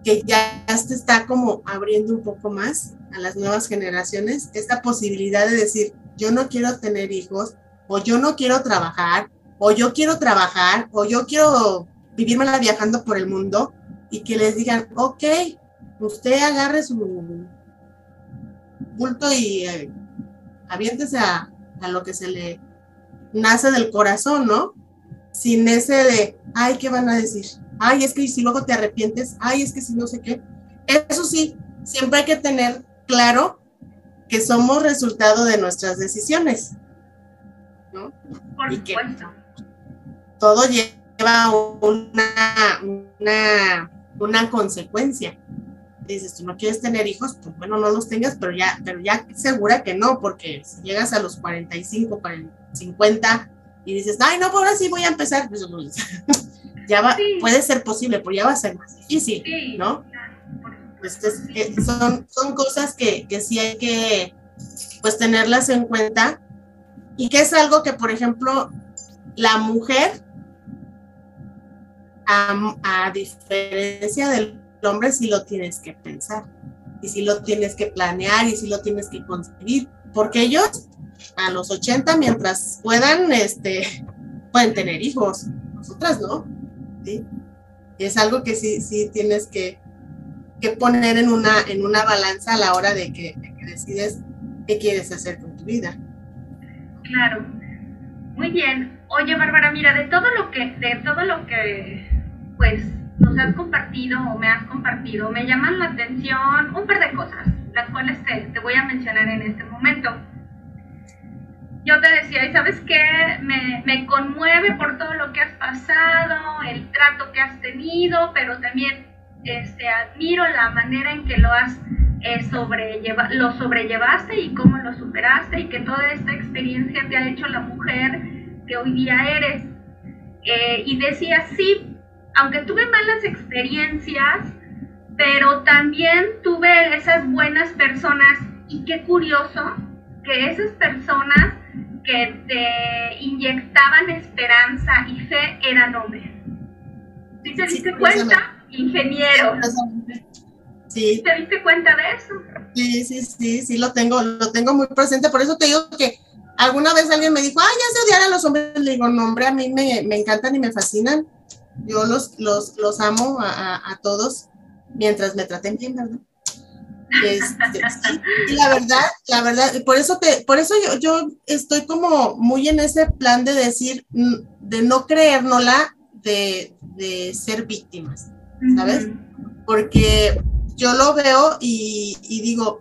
que ya se está como abriendo un poco más a las nuevas generaciones, esta posibilidad de decir, yo no quiero tener hijos, o yo no quiero trabajar, o yo quiero trabajar, o yo quiero vivírmela viajando por el mundo, y que les digan, ok, usted agarre su bulto y eh, aviéntese a, a lo que se le nace del corazón, ¿no? Sin ese de, ay, ¿qué van a decir? Ay, es que si luego te arrepientes, ay, es que si no sé qué. Eso sí, siempre hay que tener claro que somos resultado de nuestras decisiones. ¿no? Por supuesto. todo lleva una, una, una consecuencia. Dices, tú no quieres tener hijos, pues bueno, no los tengas, pero ya, pero ya segura que no, porque si llegas a los 45, 50 y dices, ay, no, pues ahora sí voy a empezar, pues, ya va, puede ser posible, pero ya va a ser más difícil, ¿no? Pues son, son cosas que, que sí hay que pues tenerlas en cuenta y que es algo que, por ejemplo, la mujer, a, diferencia del hombre, sí lo tienes que pensar y sí lo tienes que planear y sí lo tienes que conseguir, porque ellos a los 80, mientras puedan, este, pueden tener hijos, nosotras no. Y es algo que sí, sí tienes que, que poner en una, en una balanza a la hora de que, decides qué quieres hacer con tu vida. Claro. Muy bien. Oye, Bárbara, mira, de todo lo que, de todo lo que, pues, has compartido o me has compartido, me llaman la atención un par de cosas, las cuales te, te voy a mencionar en este momento. Yo te decía, ¿y sabes qué? Me, me conmueve por todo lo que has pasado, el trato que has tenido, pero también este, admiro la manera en que lo has eh, sobrelleva lo sobrellevaste y cómo lo superaste y que toda esta experiencia te ha hecho la mujer que hoy día eres. Eh, y decía, sí, aunque tuve malas experiencias, pero también tuve esas buenas personas y qué curioso que esas personas que te inyectaban esperanza y fe eran hombres. ¿Sí te diste cuenta? Ingeniero. Sí. ¿Te diste cuenta de eso? Sí, sí, sí, sí, lo tengo, lo tengo muy presente. Por eso te digo que alguna vez alguien me dijo, ay, ya se odian a los hombres. Le digo, no, hombre, a mí me, me encantan y me fascinan. Yo los, los, los amo a, a, todos mientras me traten bien, ¿verdad? Este, y la verdad, la verdad, por eso te, por eso yo, yo estoy como muy en ese plan de decir, mm, de no creérnosla, de, de ser víctimas, ¿sabes? Porque yo lo veo y, digo,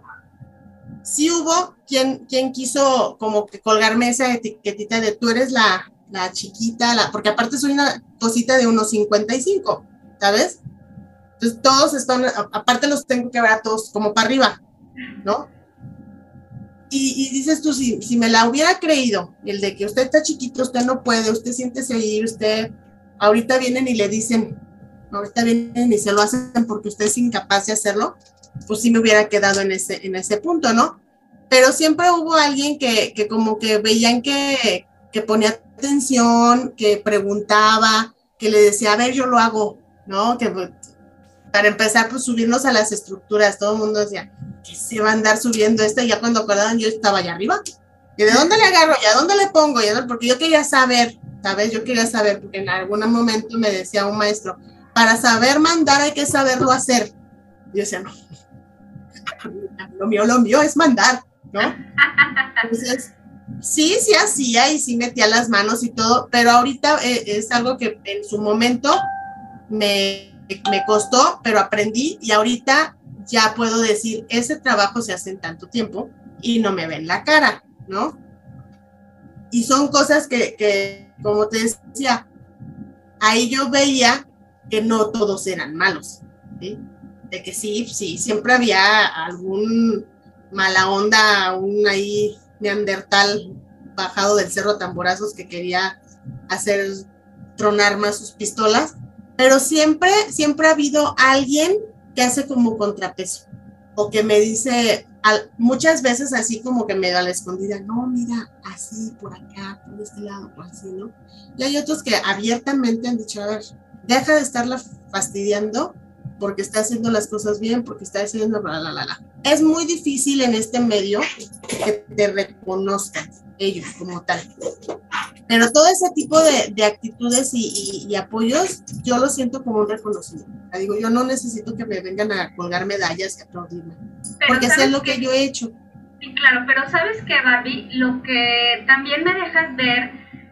sí hubo quien, quien quiso como que colgarme esa etiquetita de tú eres la, la chiquita, la, porque aparte soy una cosita de unos 55, ¿sabes? Entonces todos están, aparte los tengo que ver a todos como para arriba, ¿no? Y, dices tú, si, si, me la hubiera creído, el de que usted está chiquito, usted no puede, usted siéntese ahí, usted, ahorita vienen y le dicen, ahorita vienen y se lo hacen porque usted es incapaz de hacerlo, pues sí me hubiera quedado en ese, en ese punto, ¿no? Pero siempre hubo alguien que, que como que veían que, que ponía atención, que preguntaba, que le decía, a ver, yo lo hago, ¿no? Que pues, para empezar, pues subirnos a las estructuras, todo el mundo decía, que se va a andar subiendo esto, y ya cuando acordaban yo estaba allá arriba. ¿Y de dónde le agarro? ¿Y a dónde le pongo? Porque yo quería saber, ¿sabes? Yo quería saber, porque en algún momento me decía un maestro, para saber mandar hay que saberlo hacer. Yo decía, no, lo mío, lo mío es mandar, ¿no? Entonces, sí, sí hacía y sí metía las manos y todo, pero ahorita eh, es algo que en su momento me, me costó, pero aprendí y ahorita ya puedo decir, ese trabajo se hace en tanto tiempo y no me ven la cara, ¿no? Y son cosas que, que como te decía, ahí yo veía que no todos eran malos. De que sí, sí, siempre había algún mala onda, un ahí neandertal bajado del cerro Tamborazos que quería hacer tronar más sus pistolas, pero siempre, siempre ha habido alguien que hace como contrapeso o que me dice muchas veces así como que me da la escondida, no, mira, así, por acá, por este lado, por así, ¿no? Y hay otros que abiertamente han dicho, a ver, deja de estarla fastidiando porque está haciendo las cosas bien, porque está haciendo la, la, la, Es muy difícil en este medio que te reconozcan ellos como tal. Pero todo ese tipo de, de actitudes y, y, apoyos, yo lo siento como un reconocimiento. Digo, yo no necesito que me vengan a colgar medallas y aplaudirme, porque sé lo que yo he hecho. Sí, claro, pero sabes que, Barbie, lo que también me dejas ver,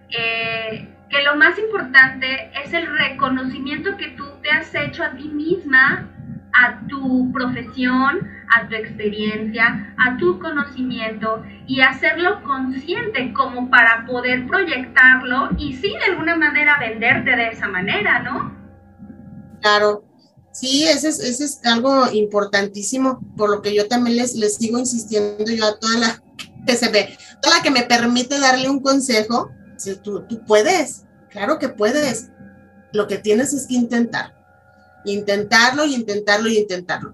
eh, que lo más importante es el reconocimiento que tú te has hecho a ti misma, a tu profesión, a tu experiencia, a tu conocimiento y hacerlo consciente como para poder proyectarlo y sí de alguna manera venderte de esa manera, ¿no? Claro, sí, ese es, ese es algo importantísimo, por lo que yo también les, les sigo insistiendo yo a toda la que se ve, toda la que me permite darle un consejo, tú, tú puedes, claro que puedes, lo que tienes es que intentar, intentarlo y intentarlo y intentarlo.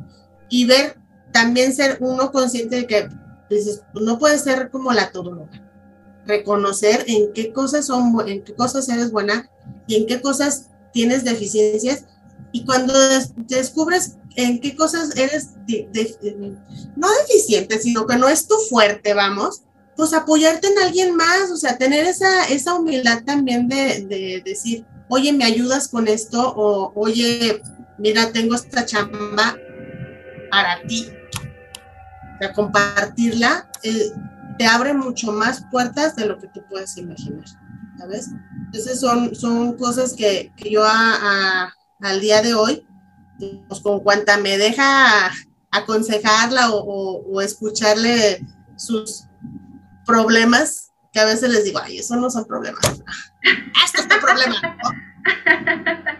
Y ver, también ser uno consciente de que dices, no puedes ser como la todóloga. Reconocer en qué cosas son, en qué cosas eres buena y en qué cosas tienes deficiencias. Y cuando descubres en qué cosas eres no deficiente, sino que no es tu fuerte, vamos, pues apoyarte en alguien más, o sea, tener esa, esa humildad también de, de decir, oye, ¿me ayudas con esto? O, oye, mira, tengo esta chamba para ti. O sea, compartirla eh, te abre mucho más puertas de lo que tú puedes imaginar, ¿sabes? Entonces son, son cosas que, que yo al día de hoy, pues con cuanta me deja aconsejarla o, escucharle sus problemas, que a veces les digo, ay, eso no son problemas. Esto es tu problema.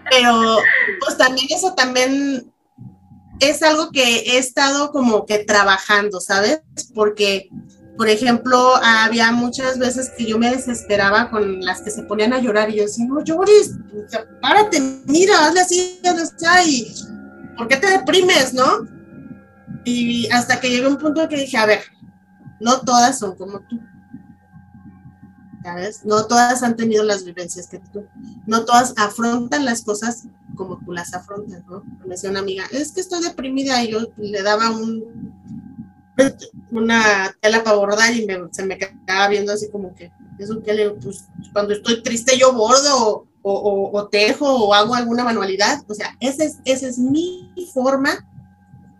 Pero pues también eso también es algo que he estado como que trabajando, ¿sabes? Porque, por ejemplo, había muchas veces que yo me desesperaba con las que se ponían a llorar y yo decía, no llores, párate, mira, hazle así, hazle así, y ¿por qué te deprimes, no? Y hasta que llegué a un punto que dije, a ver, no todas son como tú. ¿Sabes? No todas han tenido las vivencias que tú, no todas afrontan las cosas como tú las afrontas, ¿no? Me decía una amiga, es que estoy deprimida y yo le daba un una tela para bordar y se me quedaba viendo así como que, eso que le pues cuando estoy triste yo bordo o, tejo o hago alguna manualidad, o sea, esa es, esa es mi forma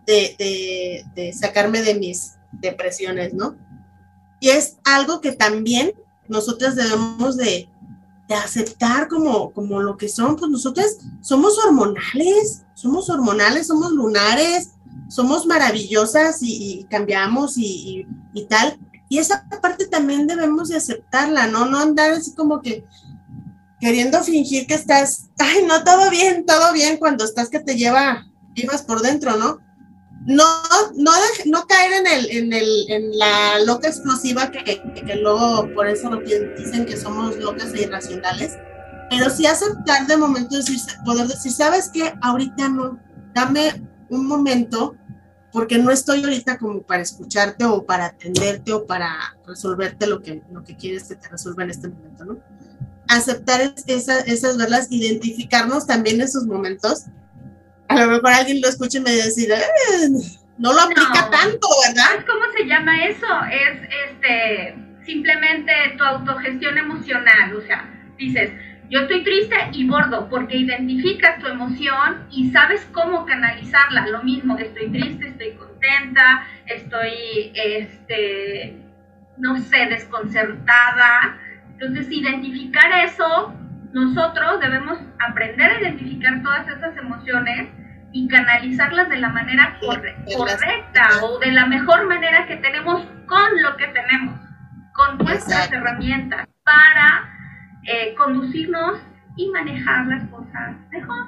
de, de, de sacarme de mis depresiones, ¿no? Y es algo que también nosotras debemos de, aceptar como, como lo que son, pues nosotras somos hormonales, somos hormonales, somos lunares, somos maravillosas y, cambiamos y, tal. Y esa parte también debemos de aceptarla, ¿no? No andar así como que queriendo fingir que estás, ay, no, todo bien, todo bien, cuando estás que te lleva, vivas por dentro, ¿no? No, no, no caer en, el, en, el, en la loca explosiva que, que, luego por eso lo dicen que somos locas e irracionales, pero sí aceptar de momento decir, poder decir, ¿sabes qué? Ahorita no, dame un momento porque no estoy ahorita como para escucharte o para atenderte o para resolverte lo que, lo que quieres que te resuelva en este momento, ¿no? Aceptar esas, esas verlas, identificarnos también en esos momentos a lo mejor alguien lo escuche y me dice, eh, no lo aplica tanto, ¿verdad? ¿Cómo se llama eso? Es este simplemente tu autogestión emocional, o sea, dices, yo estoy triste y bordo porque identificas tu emoción y sabes cómo canalizarla. Lo mismo, estoy triste, estoy contenta, estoy, este, no sé, desconcertada. Entonces, identificar eso, nosotros debemos aprender a identificar todas esas emociones y canalizarlas de la manera correcta o de la mejor manera que tenemos con lo que tenemos, con nuestras herramientas para eh, conducirnos y manejar las cosas mejor.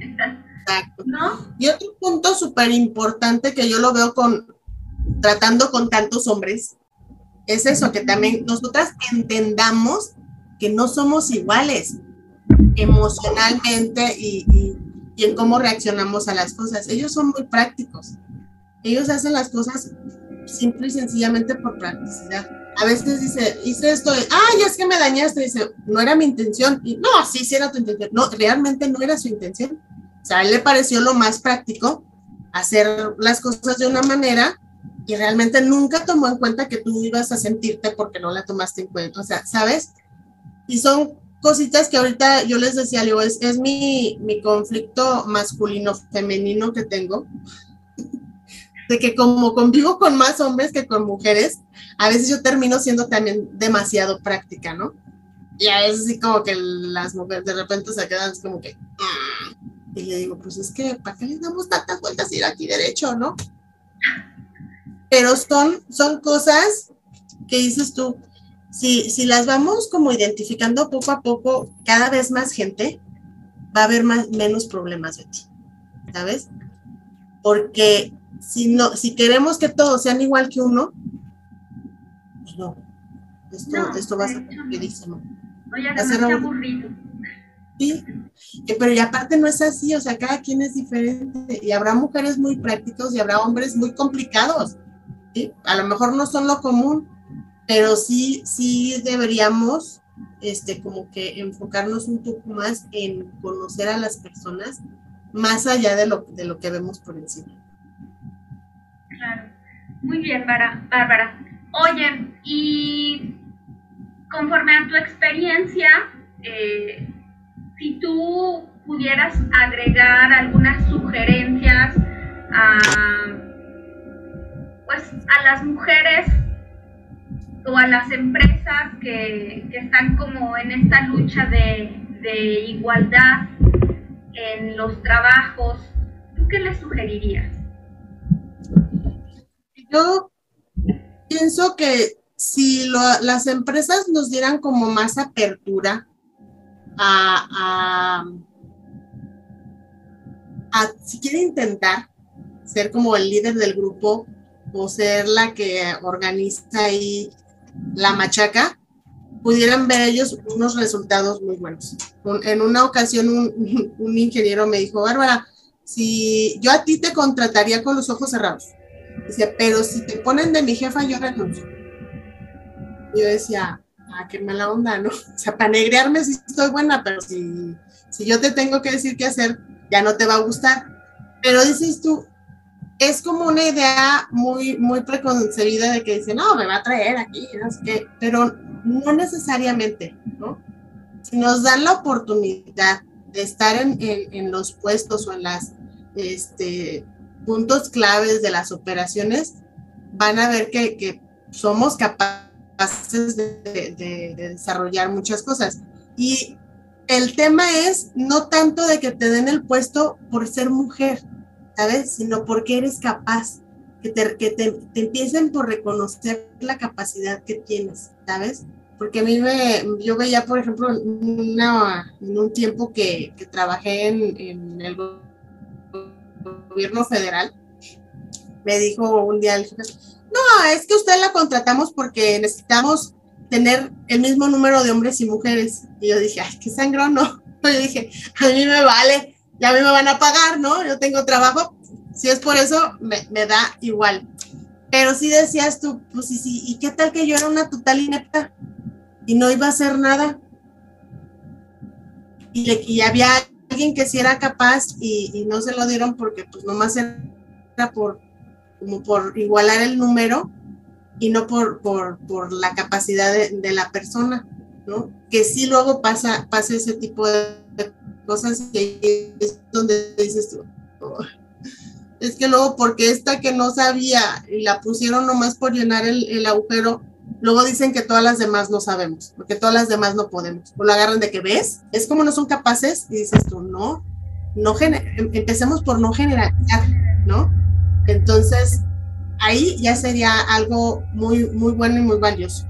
Exacto. ¿No? Y otro punto súper importante que yo lo veo con tratando con tantos hombres es eso, que también nosotras entendamos que no somos iguales emocionalmente y y en cómo reaccionamos a las cosas. Ellos son muy prácticos. Ellos hacen las cosas simple y sencillamente por practicidad. A veces dice, hice esto, ya es que me dañaste, dice, no era mi intención. Y no, sí, sí era tu intención. No, realmente no era su intención. O sea, a él le pareció lo más práctico hacer las cosas de una manera y realmente nunca tomó en cuenta que tú ibas a sentirte porque no la tomaste en cuenta. O sea, ¿sabes? Y son cositas que ahorita yo les decía, digo, es, es mi, mi conflicto masculino-femenino que tengo, de que como convivo con más hombres que con mujeres, a veces yo termino siendo también demasiado práctica, ¿no? Y a veces sí como que las mujeres de repente se quedan como que... Y le digo, pues es que, ¿para qué le damos tantas vueltas ir aquí derecho, no? Pero son, son cosas que dices tú, si, si las vamos como identificando poco a poco, cada vez más gente, va a haber más, menos problemas de ti, ¿sabes? Porque si, no, si queremos que todos sean igual que uno, pues no, esto, esto va a ser rapidísimo. Oye, va a ser aburrido. Sí, pero y aparte no es así, o sea, cada quien es diferente y habrá mujeres muy prácticos y habrá hombres muy complicados. ¿sí? A lo mejor no son lo común, pero sí, sí deberíamos este, como que enfocarnos un poco más en conocer a las personas más allá de lo, de lo que vemos por encima. Claro. Muy bien, Bárbara. Oye, y conforme a tu experiencia, eh, si tú pudieras agregar algunas sugerencias a, pues, a las mujeres o a las empresas que, están como en esta lucha de, de igualdad en los trabajos, ¿tú qué les sugerirías? Yo pienso que si las empresas nos dieran como más apertura a, si quiere intentar ser como el líder del grupo o ser la que organiza ahí la machaca, pudieran ver ellos unos resultados muy buenos. en una ocasión un, ingeniero me dijo, Bárbara, si yo a ti te contrataría con los ojos cerrados, Decía, pero si te ponen de mi jefa, yo renuncio. Yo decía, ah, qué mala onda, ¿no? O sea, para negrearme sí estoy buena, pero si, si yo te tengo que decir qué hacer, ya no te va a gustar. Pero dices tú, es como una idea muy, muy preconcebida de que dice, no, me va a traer aquí, pero no necesariamente. Si nos dan la oportunidad de estar en, en, los puestos o en las este, puntos claves de las operaciones, van a ver que, somos capaces de, desarrollar muchas cosas. Y el tema es no tanto de que te den el puesto por ser mujer, ¿sabes? Sino porque eres capaz, que te, que te, empiecen por reconocer la capacidad que tienes, ¿sabes? Porque a mí me, yo veía, por ejemplo, una, en un tiempo que, que trabajé en, en el gobierno federal, me dijo un día el jefe, no, es que usted la contratamos porque necesitamos tener el mismo número de hombres y mujeres. Y yo dije, ay, qué sangrón, no. Yo dije, a mí me vale, ya me van a pagar, ¿no? Yo tengo trabajo, si es por eso, me, da igual. Pero si decías tú, pues sí, sí, ¿y qué tal que yo era una total inepta y no iba a hacer nada? Y, y había alguien que sí era capaz y, no se lo dieron porque pues nomás era por, como por igualar el número y no por, por, por la capacidad de, la persona, ¿no? Que sí luego pasa, pasa ese tipo de cosas y es donde dices tú, oh, es que luego porque esta que no sabía y la pusieron nomás por llenar el, agujero, Luego dicen que todas las demás no sabemos, porque todas las demás no podemos. O lo agarran de que ves, es como no son capaces y dices tú, no, no em, empecemos por no generalizar, ¿no? Entonces, ahí ya sería algo muy, muy bueno y muy valioso.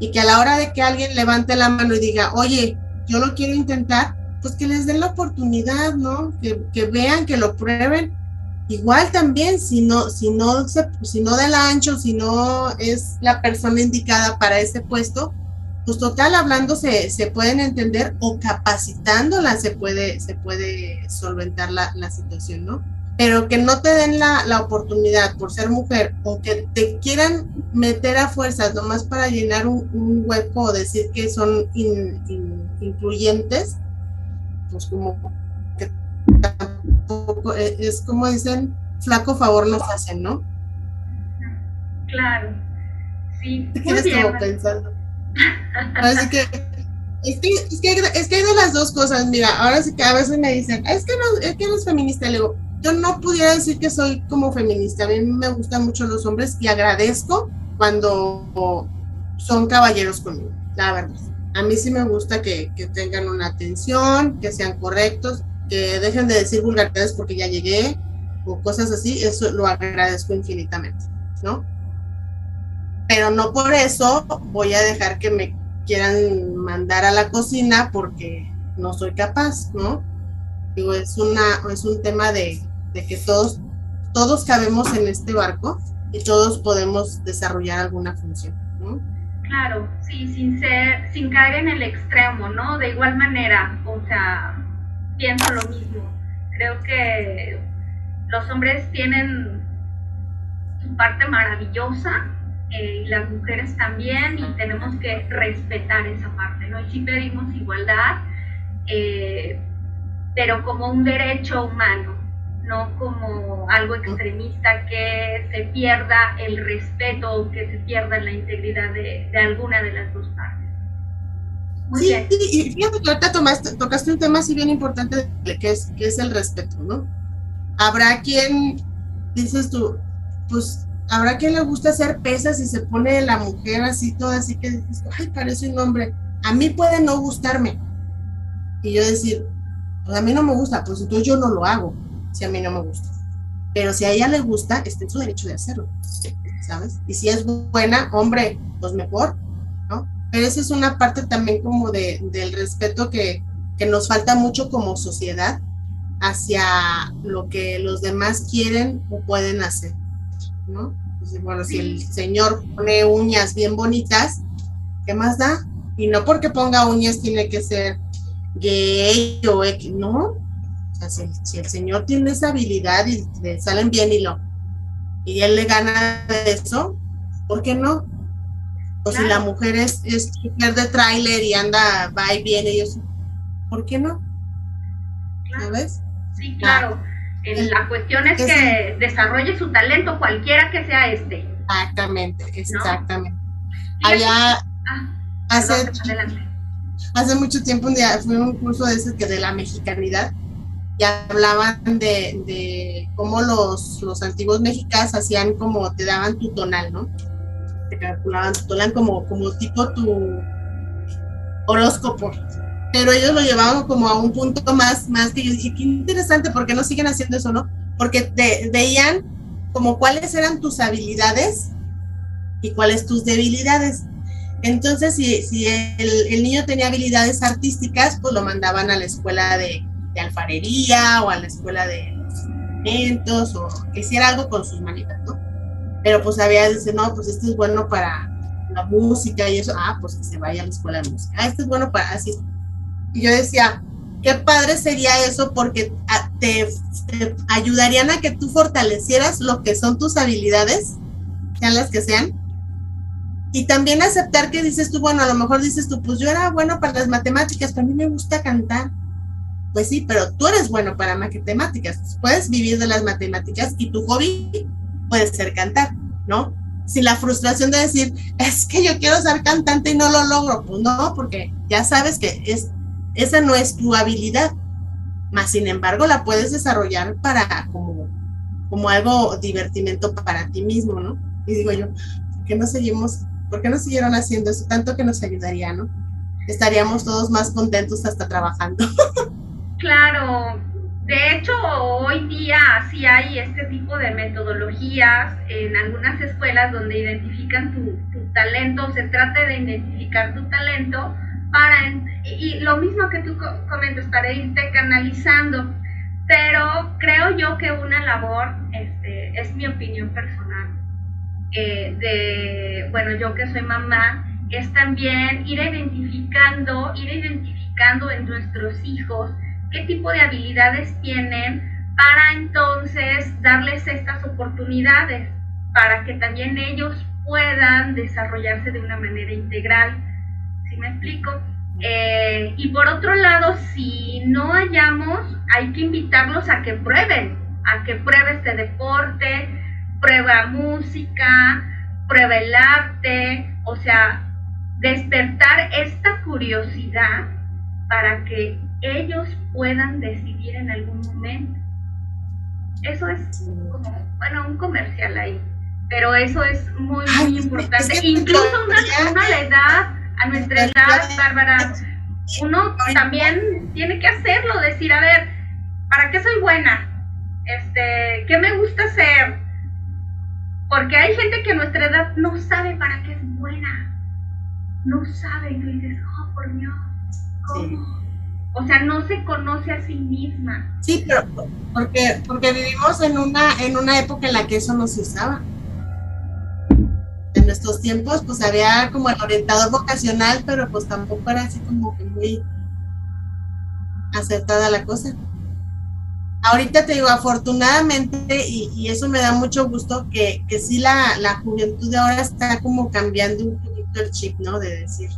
Y que a la hora de que alguien levante la mano y diga, oye, yo lo quiero intentar, pues que les den la oportunidad, ¿no? Que, que vean, que lo prueben Igual también, si no, si no, si no del ancho, si no es la persona indicada para ese puesto, pues total, hablando se, se pueden entender o capacitándola se puede, se puede solventar la, la situación, ¿no? Pero que no te den la, la, oportunidad por ser mujer o que te quieran meter a fuerzas nomás para llenar un, un hueco o decir que son incluyentes, pues como que eh, es como dicen, flaco favor nos hacen, ¿no? Claro, sí. ¿Qué como pensando? Así que es que, es, que, es que hay de las dos cosas, mira, ahora sí que a veces me dicen, es que no es, que no es feminista, le digo, yo no pudiera decir que soy como feminista, a mí me gustan mucho los hombres y agradezco cuando son caballeros conmigo, la verdad. A mí sí me gusta que, que tengan una atención, que sean correctos, que dejen de decir vulgaridades porque ya llegué o cosas así, eso lo agradezco infinitamente, ¿no? Pero no por eso voy a dejar que me quieran mandar a la cocina porque no soy capaz, ¿no? Digo, es, una, es un tema de, de que todos, todos cabemos en este barco y todos podemos desarrollar alguna función, ¿no? Claro, sí, sin ser, sin caer en el extremo, ¿no? De igual manera, o sea, pienso lo mismo. Creo que los hombres tienen su parte maravillosa eh, y las mujeres también y tenemos que respetar esa parte, ¿no? Y sí pedimos igualdad, eh, pero como un derecho humano, no como algo extremista que se pierda el respeto o que se pierda la integridad de, alguna de las dos partes. Muy sí, y fíjate que ahorita tomaste, tocaste un tema así bien importante que es, que es el respeto, ¿no? Habrá quien, dices tú, pues habrá quien le gusta hacer pesas y se pone la mujer así toda así que dices, ay, parece un hombre. A mí puede no gustarme. Y yo decir, pues a mí no me gusta, pues entonces yo no lo hago, si a mí no me gusta. Pero si a ella le gusta, está en su derecho de hacerlo, ¿sabes? Y si es buena, hombre, pues mejor, ¿no? Pero esa es una parte también como de, del respeto que, que nos falta mucho como sociedad hacia lo que los demás quieren o pueden hacer, ¿no? bueno, si el señor pone uñas bien bonitas, ¿qué más da? Y no porque ponga uñas tiene que ser gay o X, no. Sea, si, el señor tiene esa habilidad y le salen bien y lo, y él le gana de eso, ¿por qué no? O si la mujer es, es de tráiler y anda, va y viene y eso, ¿por qué no? ¿Sabes? Sí, claro. la cuestión es, que desarrolle su talento, cualquiera que sea este. Exactamente, exactamente. Allá ah, hace, hace mucho tiempo un día fue un curso de ese que de la mexicanidad y hablaban de, de cómo los, los antiguos mexicanos hacían como te daban tu tonal, ¿no? Te calculaban tu tonal como, como tipo tu horóscopo. Pero ellos lo llevaban como a un punto más, más que yo dije, qué interesante, ¿por qué no siguen haciendo eso, no? Porque te, veían como cuáles eran tus habilidades y cuáles tus debilidades. Entonces, si, si el, niño tenía habilidades artísticas, pues lo mandaban a la escuela de, alfarería o a la escuela de instrumentos o que hiciera algo con sus manitas, ¿no? Pero pues había, dice, no, pues esto es bueno para la música y eso, ah, pues que se vaya a la escuela de música, ah, esto es bueno para, así. Y yo decía, qué padre sería eso porque ah, te, te ayudarían a que tú fortalecieras lo que son tus habilidades, sean las que sean, y también aceptar que dices tú, bueno, a lo mejor dices tú, pues yo era bueno para las matemáticas, pero a mí me gusta cantar. Pues sí, pero tú eres bueno para matemáticas. Puedes vivir de las matemáticas y tu hobby puede ser cantar, ¿no? Sin la frustración de decir, es que yo quiero ser cantante y no lo logro. Pues no, porque ya sabes que es, esa no es tu habilidad. Más sin embargo, la puedes desarrollar para como, como algo divertimento para ti mismo, ¿no? Y digo yo, ¿por qué no seguimos ¿por qué no siguieron haciendo eso? Tanto que nos ayudaría, ¿no? Estaríamos todos más contentos hasta trabajando. claro, de hecho, hoy día sí hay este tipo de metodologías en algunas escuelas donde identifican tu, talento, se trata de identificar tu talento para, y lo mismo que tú comentas, para irte canalizando. Pero creo yo que una labor, este, es mi opinión personal, eh, de, bueno, yo que soy mamá, es también ir identificando, ir identificando en nuestros hijos qué tipo de habilidades tienen para entonces darles estas oportunidades, para que también ellos puedan desarrollarse de una manera integral. ¿Sí me explico? Eh, y por otro lado, si no hallamos, hay que invitarlos a que prueben, a que pruebe este deporte, prueba música, prueba el arte, o sea, despertar esta curiosidad para que ellos puedan decidir en algún momento. Eso es como, bueno, un comercial ahí, pero eso es muy, muy importante. Incluso una, una edad a nuestra edad, Bárbara, uno también tiene que hacerlo, decir, a ver, ¿para qué soy buena? Este, ¿qué me gusta hacer? Porque hay gente que a nuestra edad no sabe para qué es buena. No sabe, y tú dices, oh, por Dios, ¿cómo? O sea, no se conoce a sí misma. Sí, pero porque, porque vivimos en una, en una época en la que eso no se usaba. En nuestros tiempos, pues había como el orientador vocacional, pero pues tampoco era así como que muy acertada la cosa. Ahorita te digo, afortunadamente, y, eso me da mucho gusto, que, que sí la, la juventud de ahora está como cambiando un poquito el chip, ¿no? De decir,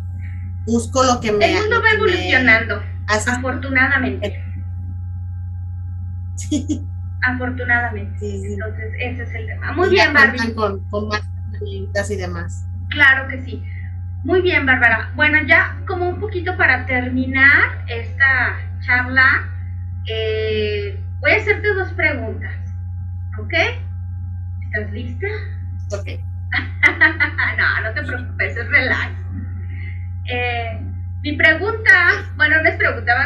busco lo que me... El mundo va evolucionando. Afortunadamente. Sí. Afortunadamente. Entonces, ese es el tema. Muy bien, Barbie. Con, con más y demás. Claro que sí. Muy bien, Bárbara. Bueno, ya como un poquito para terminar esta charla, eh, voy a hacerte dos preguntas. ¿Ok? ¿Estás lista? Ok. no, no te preocupes, es relax. Eh, mi pregunta, bueno, no es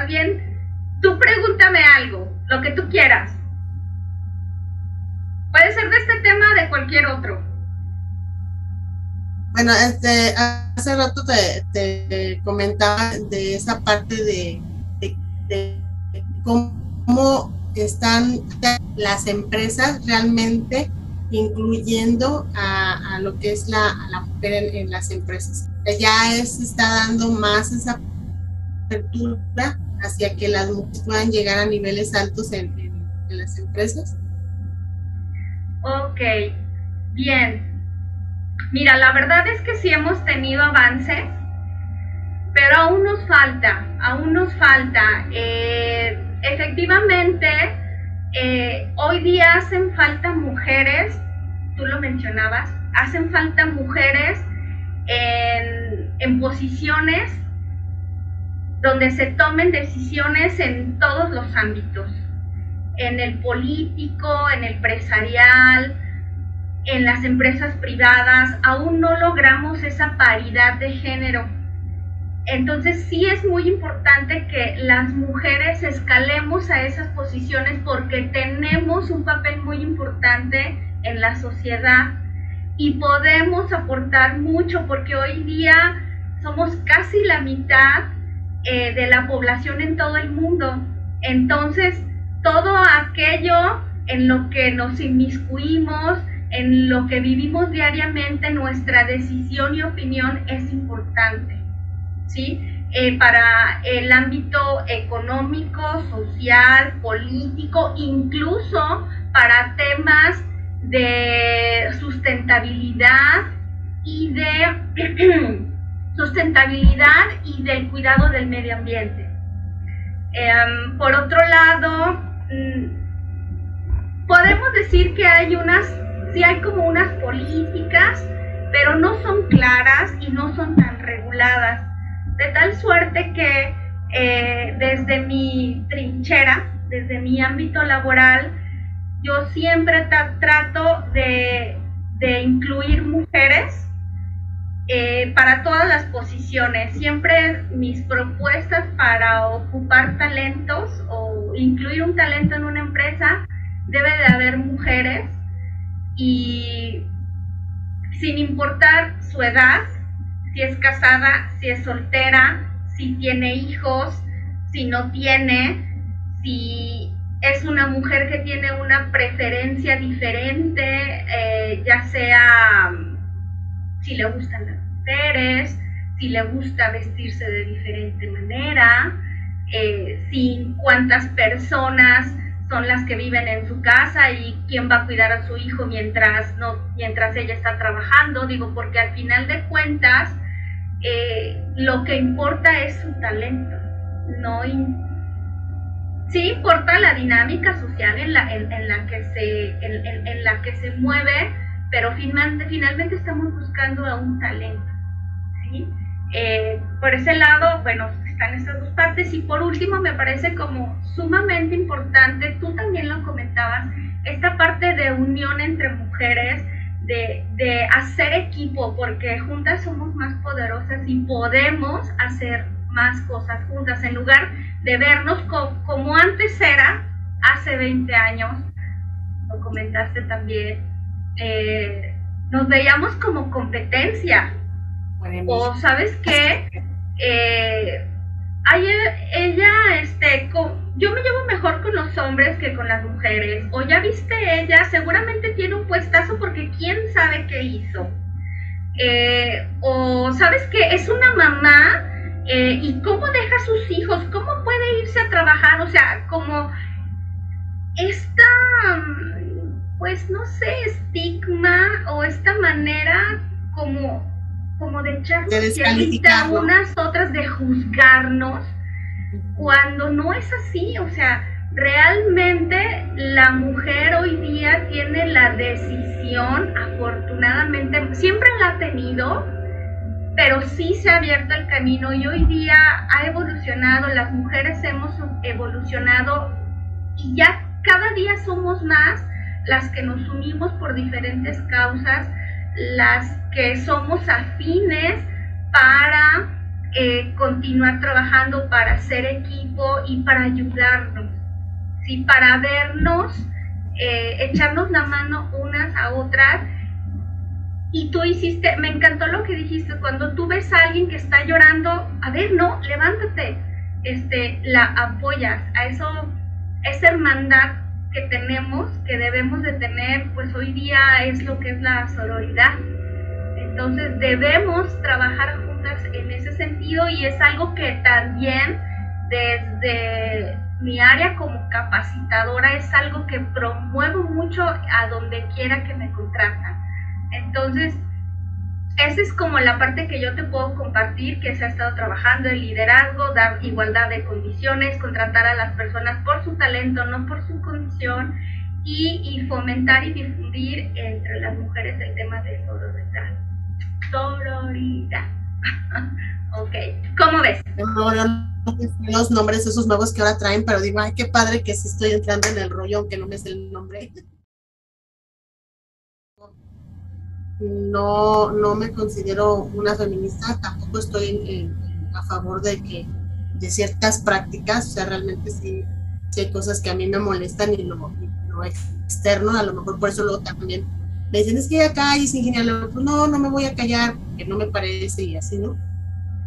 bien, tú pregúntame algo, lo que tú quieras. Puede ser de este tema de cualquier otro. Bueno, este, hace rato te, comentaba de esa parte de, cómo están las empresas realmente incluyendo a, lo que es la mujer en, las empresas. Ya se está dando más esa apertura hacia que las mujeres puedan llegar a niveles altos en, las empresas. Ok, bien. Mira, la verdad es que sí hemos tenido avances, pero aún nos falta, aún nos falta. Eh, efectivamente, eh, hoy día hacen falta mujeres, tú lo mencionabas, hacen falta mujeres en, en posiciones donde se tomen decisiones en todos los ámbitos, en el político, en el empresarial, en las empresas privadas, aún no logramos esa paridad de género. Entonces sí es muy importante que las mujeres escalemos a esas posiciones porque tenemos un papel muy importante en la sociedad y podemos aportar mucho porque hoy día somos casi la mitad eh, de la población en todo el mundo. Entonces, todo aquello en lo que nos inmiscuimos, en lo que vivimos diariamente, nuestra decisión y opinión es importante. ¿sí? Eh, para el ámbito económico, social, político, incluso para temas de sustentabilidad y de sustentabilidad y del cuidado del medio ambiente. Em, por otro lado, mm, podemos decir que hay unas, sí hay como unas políticas, pero no son claras y no son tan reguladas de tal suerte que eh, desde mi trinchera, desde mi ámbito laboral, yo siempre trato de, incluir mujeres eh, para todas las posiciones. Siempre mis propuestas para ocupar talentos o incluir un talento en una empresa debe de haber mujeres y sin importar su edad, si es casada, si es soltera, si tiene hijos, si no tiene, si es una mujer que tiene una preferencia diferente, eh, ya sea si le gustan las mujeres, si le gusta vestirse de diferente manera, eh, si cuántas personas son las que viven en su casa y quién va a cuidar a su hijo mientras no mientras ella está trabajando. Digo porque al final de cuentas eh, lo que importa es su talento, no sí importa la dinámica social en la, en, la, que, se, en, la que se mueve, pero finalmente, finalmente estamos buscando a un talento. Eh, por ese lado, bueno, están estas dos partes y por último me parece como sumamente importante, tú también lo comentabas, esta parte de unión entre mujeres, de, hacer equipo, porque juntas somos más poderosas y podemos hacer más cosas juntas, en lugar de vernos como antes era, hace 20 años, lo comentaste también, eh, nos veíamos como competencia. O sabes qué, eh, ella, este, yo me llevo mejor con los hombres que con las mujeres. O ya viste ella, seguramente tiene un puestazo porque quién sabe qué hizo. Eh, o sabes qué, es una mamá eh, y cómo deja a sus hijos, cómo puede irse a trabajar, o sea, como esta, pues no sé, estigma o esta manera como como de echarnos de a unas otras, de juzgarnos, cuando no es así, o sea, realmente la mujer hoy día tiene la decisión, afortunadamente, siempre la ha tenido, pero sí se ha abierto el camino y hoy día ha evolucionado, las mujeres hemos evolucionado y ya cada día somos más las que nos unimos por diferentes causas, las que somos afines para eh, continuar trabajando, para hacer equipo y para ayudarnos, ¿sí? para vernos, eh, echarnos la mano unas a otras. Y tú hiciste, me encantó lo que dijiste, cuando tú ves a alguien que está llorando, a ver, no, levántate, este, la apoyas, a eso, esa hermandad que tenemos, que debemos de tener, pues hoy día es lo que es la sororidad. Entonces debemos trabajar juntas en ese sentido y es algo que también desde mi área como capacitadora es algo que promuevo mucho a donde quiera que me contratan. Entonces, esa es como la parte que yo te puedo compartir, que se ha estado trabajando, el liderazgo, dar igualdad de condiciones, contratar a las personas por su talento, no por su condición, y, fomentar y difundir entre las mujeres el tema de sororidad. Sororidad. ok, ¿cómo ves? los nombres esos nuevos que ahora traen, pero digo, ay, qué padre que sí estoy entrando en el rollo, aunque no me sé el nombre no, no me considero una feminista, tampoco estoy a favor de que de ciertas prácticas, o sea, realmente sí, hay cosas que a mí me molestan y lo, externo, a lo mejor por eso luego también me dicen, es que acá es ingeniero, pues no, no me voy a callar, que no me parece y así, ¿no?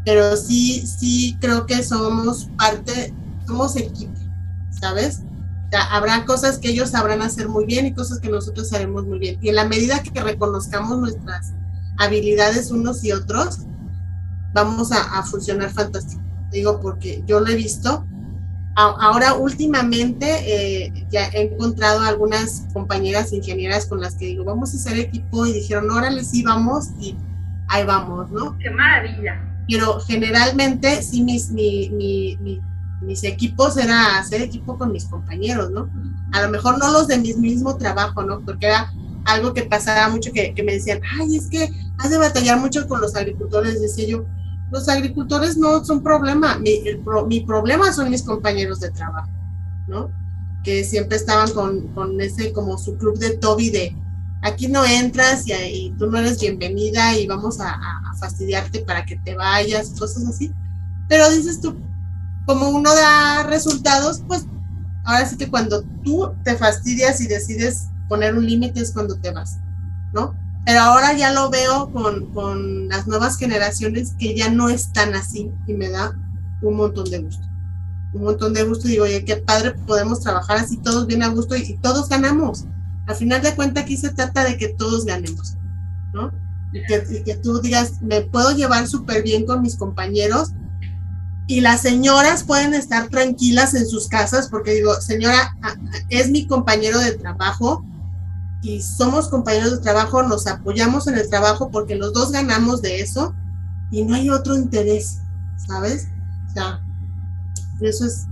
Pero sí, sí creo que somos parte, somos equipo, ¿sabes? Habrá cosas que ellos sabrán hacer muy bien y cosas que nosotros haremos muy bien. Y en la medida que reconozcamos nuestras habilidades unos y otros, vamos a, funcionar fantástico. Digo, porque yo lo he visto. ahora, últimamente, eh, ya he encontrado algunas compañeras ingenieras con las que digo, vamos a hacer equipo y dijeron, órale, sí, vamos y ahí vamos, ¿no? ¡Qué maravilla! Pero generalmente, sí, mis, mi, mi mis equipos era hacer equipo con mis compañeros, ¿no? A lo mejor no los de mi mismo trabajo, ¿no? Porque era algo que pasaba mucho que, me decían, ay, es que has de batallar mucho con los agricultores, decía yo, los agricultores no son problema, mi, mi problema son mis compañeros de trabajo, ¿no? Que siempre estaban con, con ese como su club de Toby de, aquí no entras y, tú no eres bienvenida y vamos a, a, fastidiarte para que te vayas, cosas así. Pero dices tú, como uno da resultados, pues ahora sí que cuando tú te fastidias y decides poner un límite es cuando te vas, ¿no? Pero ahora ya lo veo con, las nuevas generaciones que ya no están así y me da un montón de gusto. Un montón de gusto y digo, oye, qué padre podemos trabajar así todos bien a gusto y, todos ganamos. Al final de cuentas aquí se trata de que todos ganemos, ¿no? Y que, y que tú digas, me puedo llevar súper bien con mis compañeros, y las señoras pueden estar tranquilas en sus casas porque digo, señora, es mi compañero de trabajo y somos compañeros de trabajo, nos apoyamos en el trabajo porque los dos ganamos de eso y no hay otro interés, ¿sabes? O sea, eso es,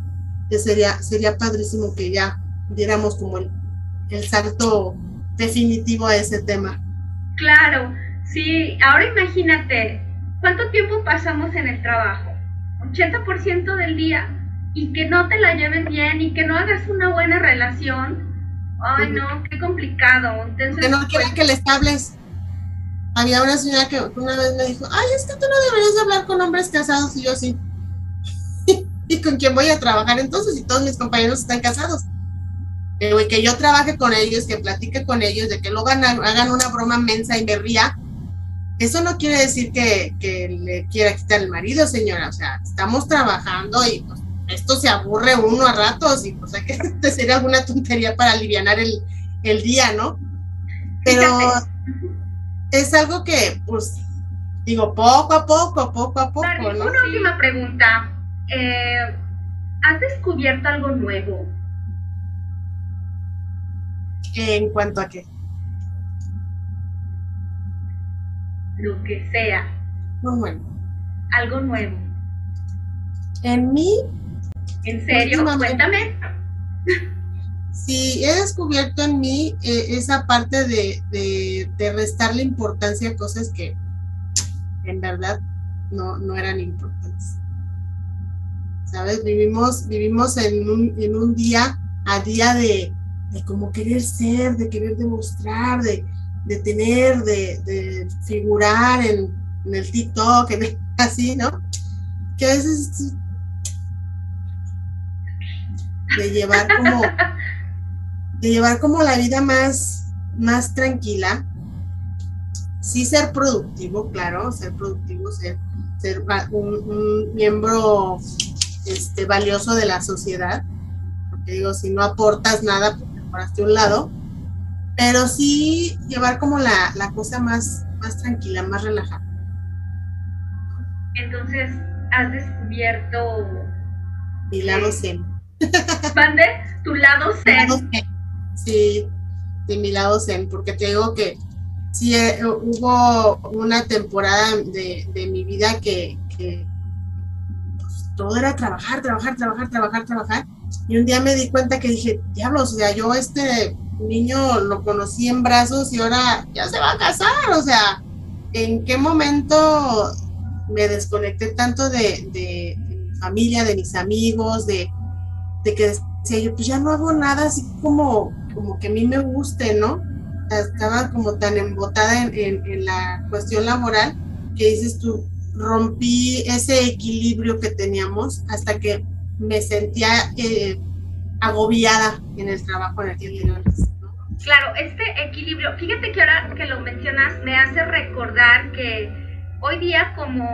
sería, sería padrísimo que ya diéramos como el, el salto definitivo a ese tema. Claro, sí, ahora imagínate, ¿cuánto tiempo pasamos en el trabajo? 80% del día y que no te la lleves bien y que no hagas una buena relación, Ay, no, qué complicado. Entonces, que no quieren pues, que les hables. Había una señora que una vez me dijo, ay, es que tú no deberías hablar con hombres casados y yo sí. ¿Y con quién voy a trabajar entonces? Si todos mis compañeros están casados. Que yo trabaje con ellos, que platique con ellos, de que luego hagan una broma mensa y me ría. Eso no quiere decir que, que le quiera quitar el marido, señora. O sea, estamos trabajando y pues, esto se aburre uno a ratos y pues hay que hacer alguna tontería para aliviar el, el día, ¿no? Pero es algo que, pues, digo, poco a poco, poco a poco. Una última pregunta. Eh, ¿Has descubierto algo nuevo? En cuanto a qué. Lo que sea. Pues bueno, Algo nuevo. en mí ¿En serio? Cuéntame. sí he descubierto en mí eh, esa parte de, de, de restarle importancia a cosas que en verdad no, no eran importantes. ¿Sabes? Vivimos, vivimos en un, en un día a día de, de como querer ser, de querer demostrar, de, de tener, de, de figurar en, el TikTok, en así, ¿no? Que a veces de llevar como de llevar como la vida más más tranquila. Sí ser productivo claro ser productivo ser ser un miembro este valioso de la sociedad. Porque digo si no aportas nada pues mejoraste un lado pero sí llevar como la, la cosa más más tranquila más relajada Entonces, has descubierto. mi lado zen Mande tu lado Mi zen. lado zen. Sí, de mi lado zen, porque te digo que sí eh, hubo una temporada de, de mi vida que, que, pues, todo era trabajar, trabajar, trabajar, trabajar, trabajar. Y un día me di cuenta que dije, diablos, o sea, yo este niño lo conocí en brazos y ahora ya se va a casar, o sea, ¿en qué momento me desconecté tanto de, mi familia, de mis amigos, de, que decía yo, pues ya no hago nada así como, como que a mí me guste, ¿no? Estaba como tan embotada en la cuestión laboral que dices tú, rompí ese equilibrio que teníamos hasta que me sentía eh, agobiada en el trabajo en el que. Claro, este equilibrio, fíjate que ahora que lo mencionas me hace recordar que hoy día como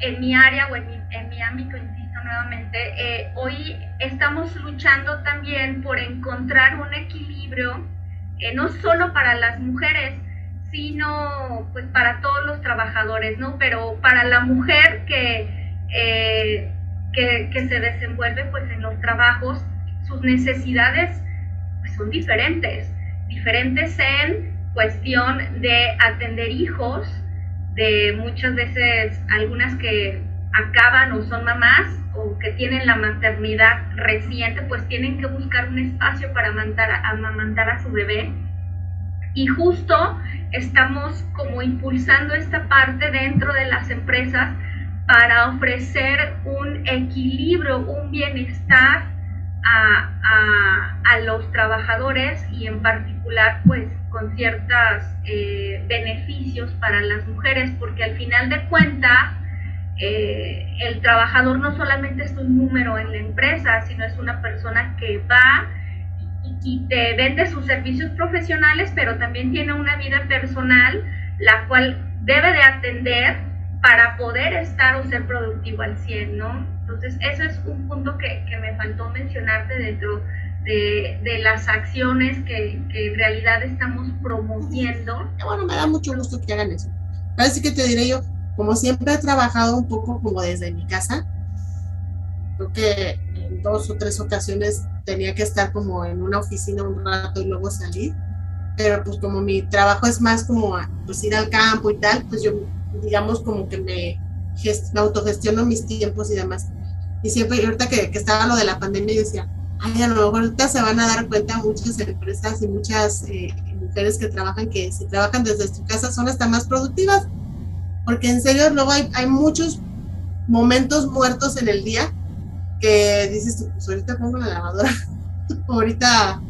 en mi área o en mi, en mi ámbito, insisto nuevamente, eh, hoy estamos luchando también por encontrar un equilibrio, eh, no solo para las mujeres, sino pues para todos los trabajadores, ¿no? Pero para la mujer que, eh, que, que se desenvuelve pues en los trabajos, sus necesidades pues, son diferentes, diferentes en cuestión de atender hijos, de muchas veces algunas que acaban o son mamás o que tienen la maternidad reciente, pues tienen que buscar un espacio para amamantar, amamantar a su bebé. Y justo estamos como impulsando esta parte dentro de las empresas para ofrecer un equilibrio, un bienestar a, a, los trabajadores y en particular pues con ciertos eh, beneficios para las mujeres, porque al final de cuentas eh, el trabajador no solamente es un número en la empresa, sino es una persona que va y, y te vende sus servicios profesionales, pero también tiene una vida personal, la cual debe de atender para poder estar o ser productivo al 100, ¿no? Entonces, eso es un punto que, que me faltó mencionarte dentro de, de las acciones que, que, en realidad estamos promoviendo. Bueno, me da mucho gusto que hagan eso. Así que te diré yo, como siempre he trabajado un poco como desde mi casa, creo que en dos o tres ocasiones tenía que estar como en una oficina un rato y luego salir, pero pues como mi trabajo es más como pues ir al campo y tal, pues yo digamos como que me, me autogestiono mis tiempos y demás. Y siempre, y ahorita que, que, estaba lo de la pandemia, yo decía, ay, a lo mejor ahorita se van a dar cuenta muchas empresas y muchas eh, mujeres que trabajan que si trabajan desde su casa son hasta más productivas, porque en serio luego hay, hay muchos momentos muertos en el día que dices, pues ahorita pongo la lavadora, ahorita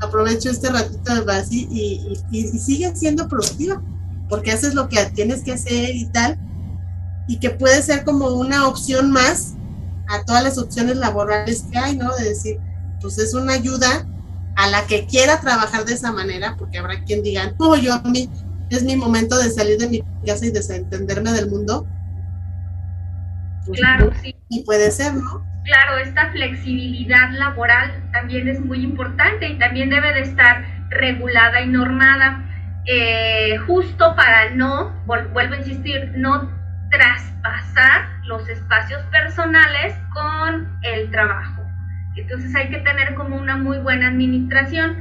aprovecho este ratito de Basi y, y, sigue siendo productiva, porque haces lo que tienes que hacer y tal, y que puede ser como una opción más a todas las opciones laborales que hay, ¿no? De decir, pues es una ayuda a la que quiera trabajar de esa manera, porque habrá quien diga, no, yo a mí es mi momento de salir de mi casa y desentenderme del mundo. Pues, claro, sí. Y puede ser, ¿no? Claro, esta flexibilidad laboral también es muy importante y también debe de estar regulada y normada, eh, justo para no, vuelvo a insistir, no traspasar los espacios personales con el trabajo. Entonces hay que tener como una muy buena administración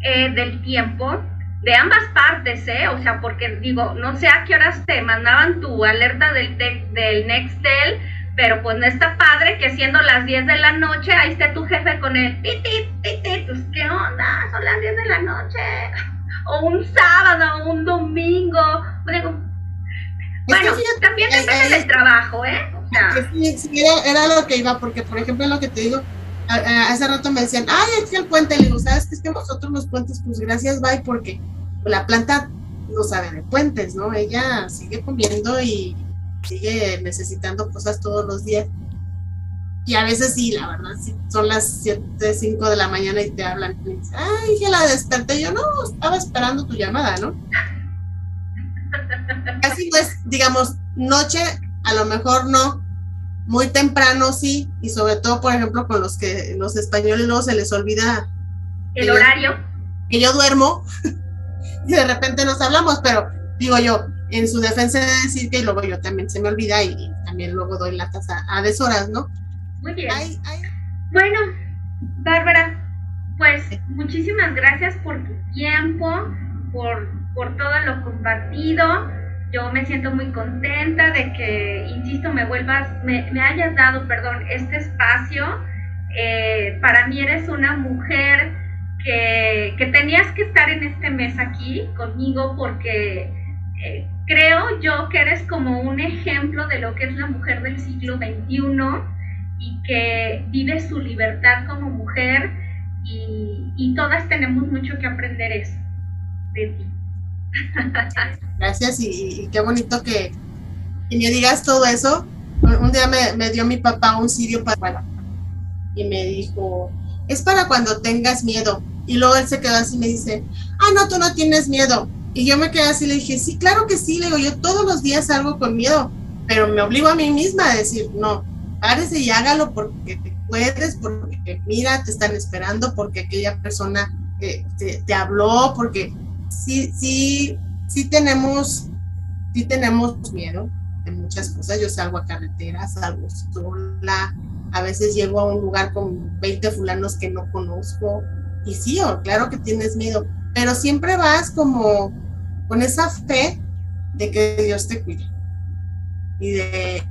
eh, del tiempo de ambas partes, ¿eh? O sea, porque digo, no sé a qué horas te mandaban tu alerta del, del Nextel, pero pues no está padre que siendo las 10 de la noche, ahí esté tu jefe con el titi, titi, pues qué onda, son las 10 de la noche, o un sábado, o un domingo, digo, bueno, también depende del trabajo, ¿eh? Sea, sí, era, era, lo que iba, porque por ejemplo lo que te digo, hace rato me decían, ay, aquí el puente, le digo, ¿sabes qué es que nosotros los puentes, pues gracias, bye, porque la planta no sabe de puentes, ¿no? Ella sigue comiendo y sigue necesitando cosas todos los días. Y a veces sí, la verdad, sí, son las 7, 5 de la mañana y te hablan y dicen, ay, que la desperté. Yo no, estaba esperando tu llamada, ¿no? Así pues, digamos, noche, a lo mejor no, muy temprano sí, y sobre todo, por ejemplo, con los que los españoles luego se les olvida el horario. que yo duermo y de repente nos hablamos, pero digo yo, en su defensa de decir que luego yo también se me olvida y, también luego doy latas a, a deshoras, ¿no? Muy bien. Bueno, Bárbara, pues muchísimas gracias por tu tiempo, por, por todo lo compartido. Yo me siento muy contenta de que, insisto, me vuelvas, me, me hayas dado, perdón, este espacio. Eh, para mí eres una mujer que, que, tenías que estar en este mes aquí conmigo porque eh, creo yo que eres como un ejemplo de lo que es la mujer del siglo XXI y que vive su libertad como mujer y, y todas tenemos mucho que aprender eso de ti. Gracias y, qué bonito que, que, me digas todo eso. Un día me, me dio mi papá un sirio para y me dijo, es para cuando tengas miedo. Y luego él se quedó así y me dice, ah, no, tú no tienes miedo. Y yo me quedé así y le dije, sí, claro que sí. Le digo, yo todos los días salgo con miedo, pero me obligo a mí misma a decir, no, párese y hágalo porque te puedes, porque mira, te están esperando, porque aquella persona te, te, habló, porque sí, sí, sí tenemos, sí tenemos miedo de muchas cosas. Yo salgo a carretera, salgo sola, a veces llego a un lugar con 20 fulanos que no conozco. Y sí, oh, claro que tienes miedo, pero siempre vas como con esa fe de que Dios te cuide y de,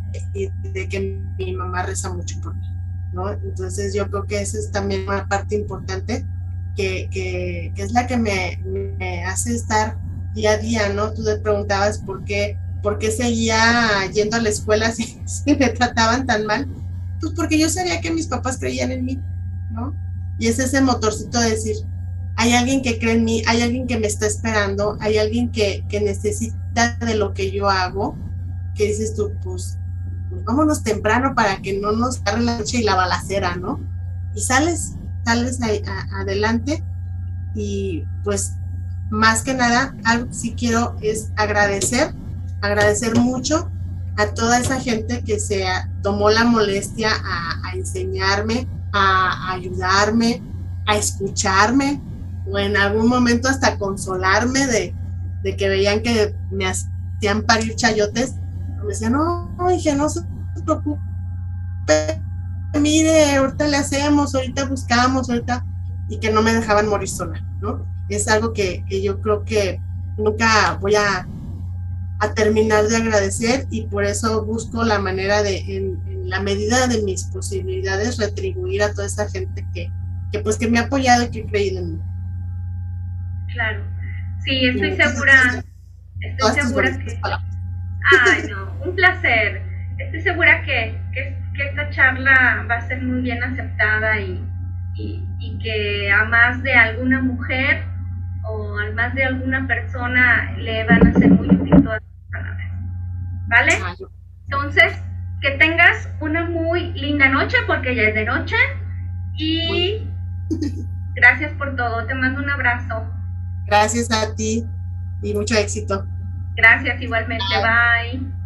de que mi mamá reza mucho por mí, ¿no? Entonces yo creo que esa es también una parte importante que, que, que es la que me, hace estar día a día, ¿no? Tú te preguntabas por qué, por qué seguía yendo a la escuela si, si me trataban tan mal. Pues porque yo sabía que mis papás creían en mí, ¿no? Y es ese motorcito de decir, hay alguien que cree en mí, hay alguien que me está esperando, hay alguien que, que necesita de lo que yo hago, que dices tú, pues, pues, vámonos temprano para que no nos agarre la noche y la balacera, ¿no? Y sales, sales adelante y pues más que nada, algo que sí quiero es agradecer, agradecer mucho a toda esa gente que se tomó la molestia a, enseñarme, a, ayudarme, a escucharme, o en algún momento hasta consolarme de, que veían que me hacían parir chayotes. Me decían, no, dije, no se preocupe, mire, ahorita le hacemos, ahorita buscamos, ahorita, y que no me dejaban morir sola, ¿no? Es algo que, yo creo que nunca voy a, terminar de agradecer y por eso busco la manera de, en, en, la medida de mis posibilidades, retribuir a toda esa gente que, que pues que me ha apoyado y que ha creído en mí. Claro. Sí, estoy segura. Estoy segura que. Ay, no, un placer. Estoy segura que, que, esta charla va a ser muy bien aceptada y, y, y que a más de alguna mujer o a más de alguna persona le van a ser muy útil todas las palabras. ¿Vale? Entonces, que tengas una muy linda noche porque ya es de noche y gracias por todo. Te mando un abrazo. Gracias a ti y mucho éxito. Gracias igualmente. Bye.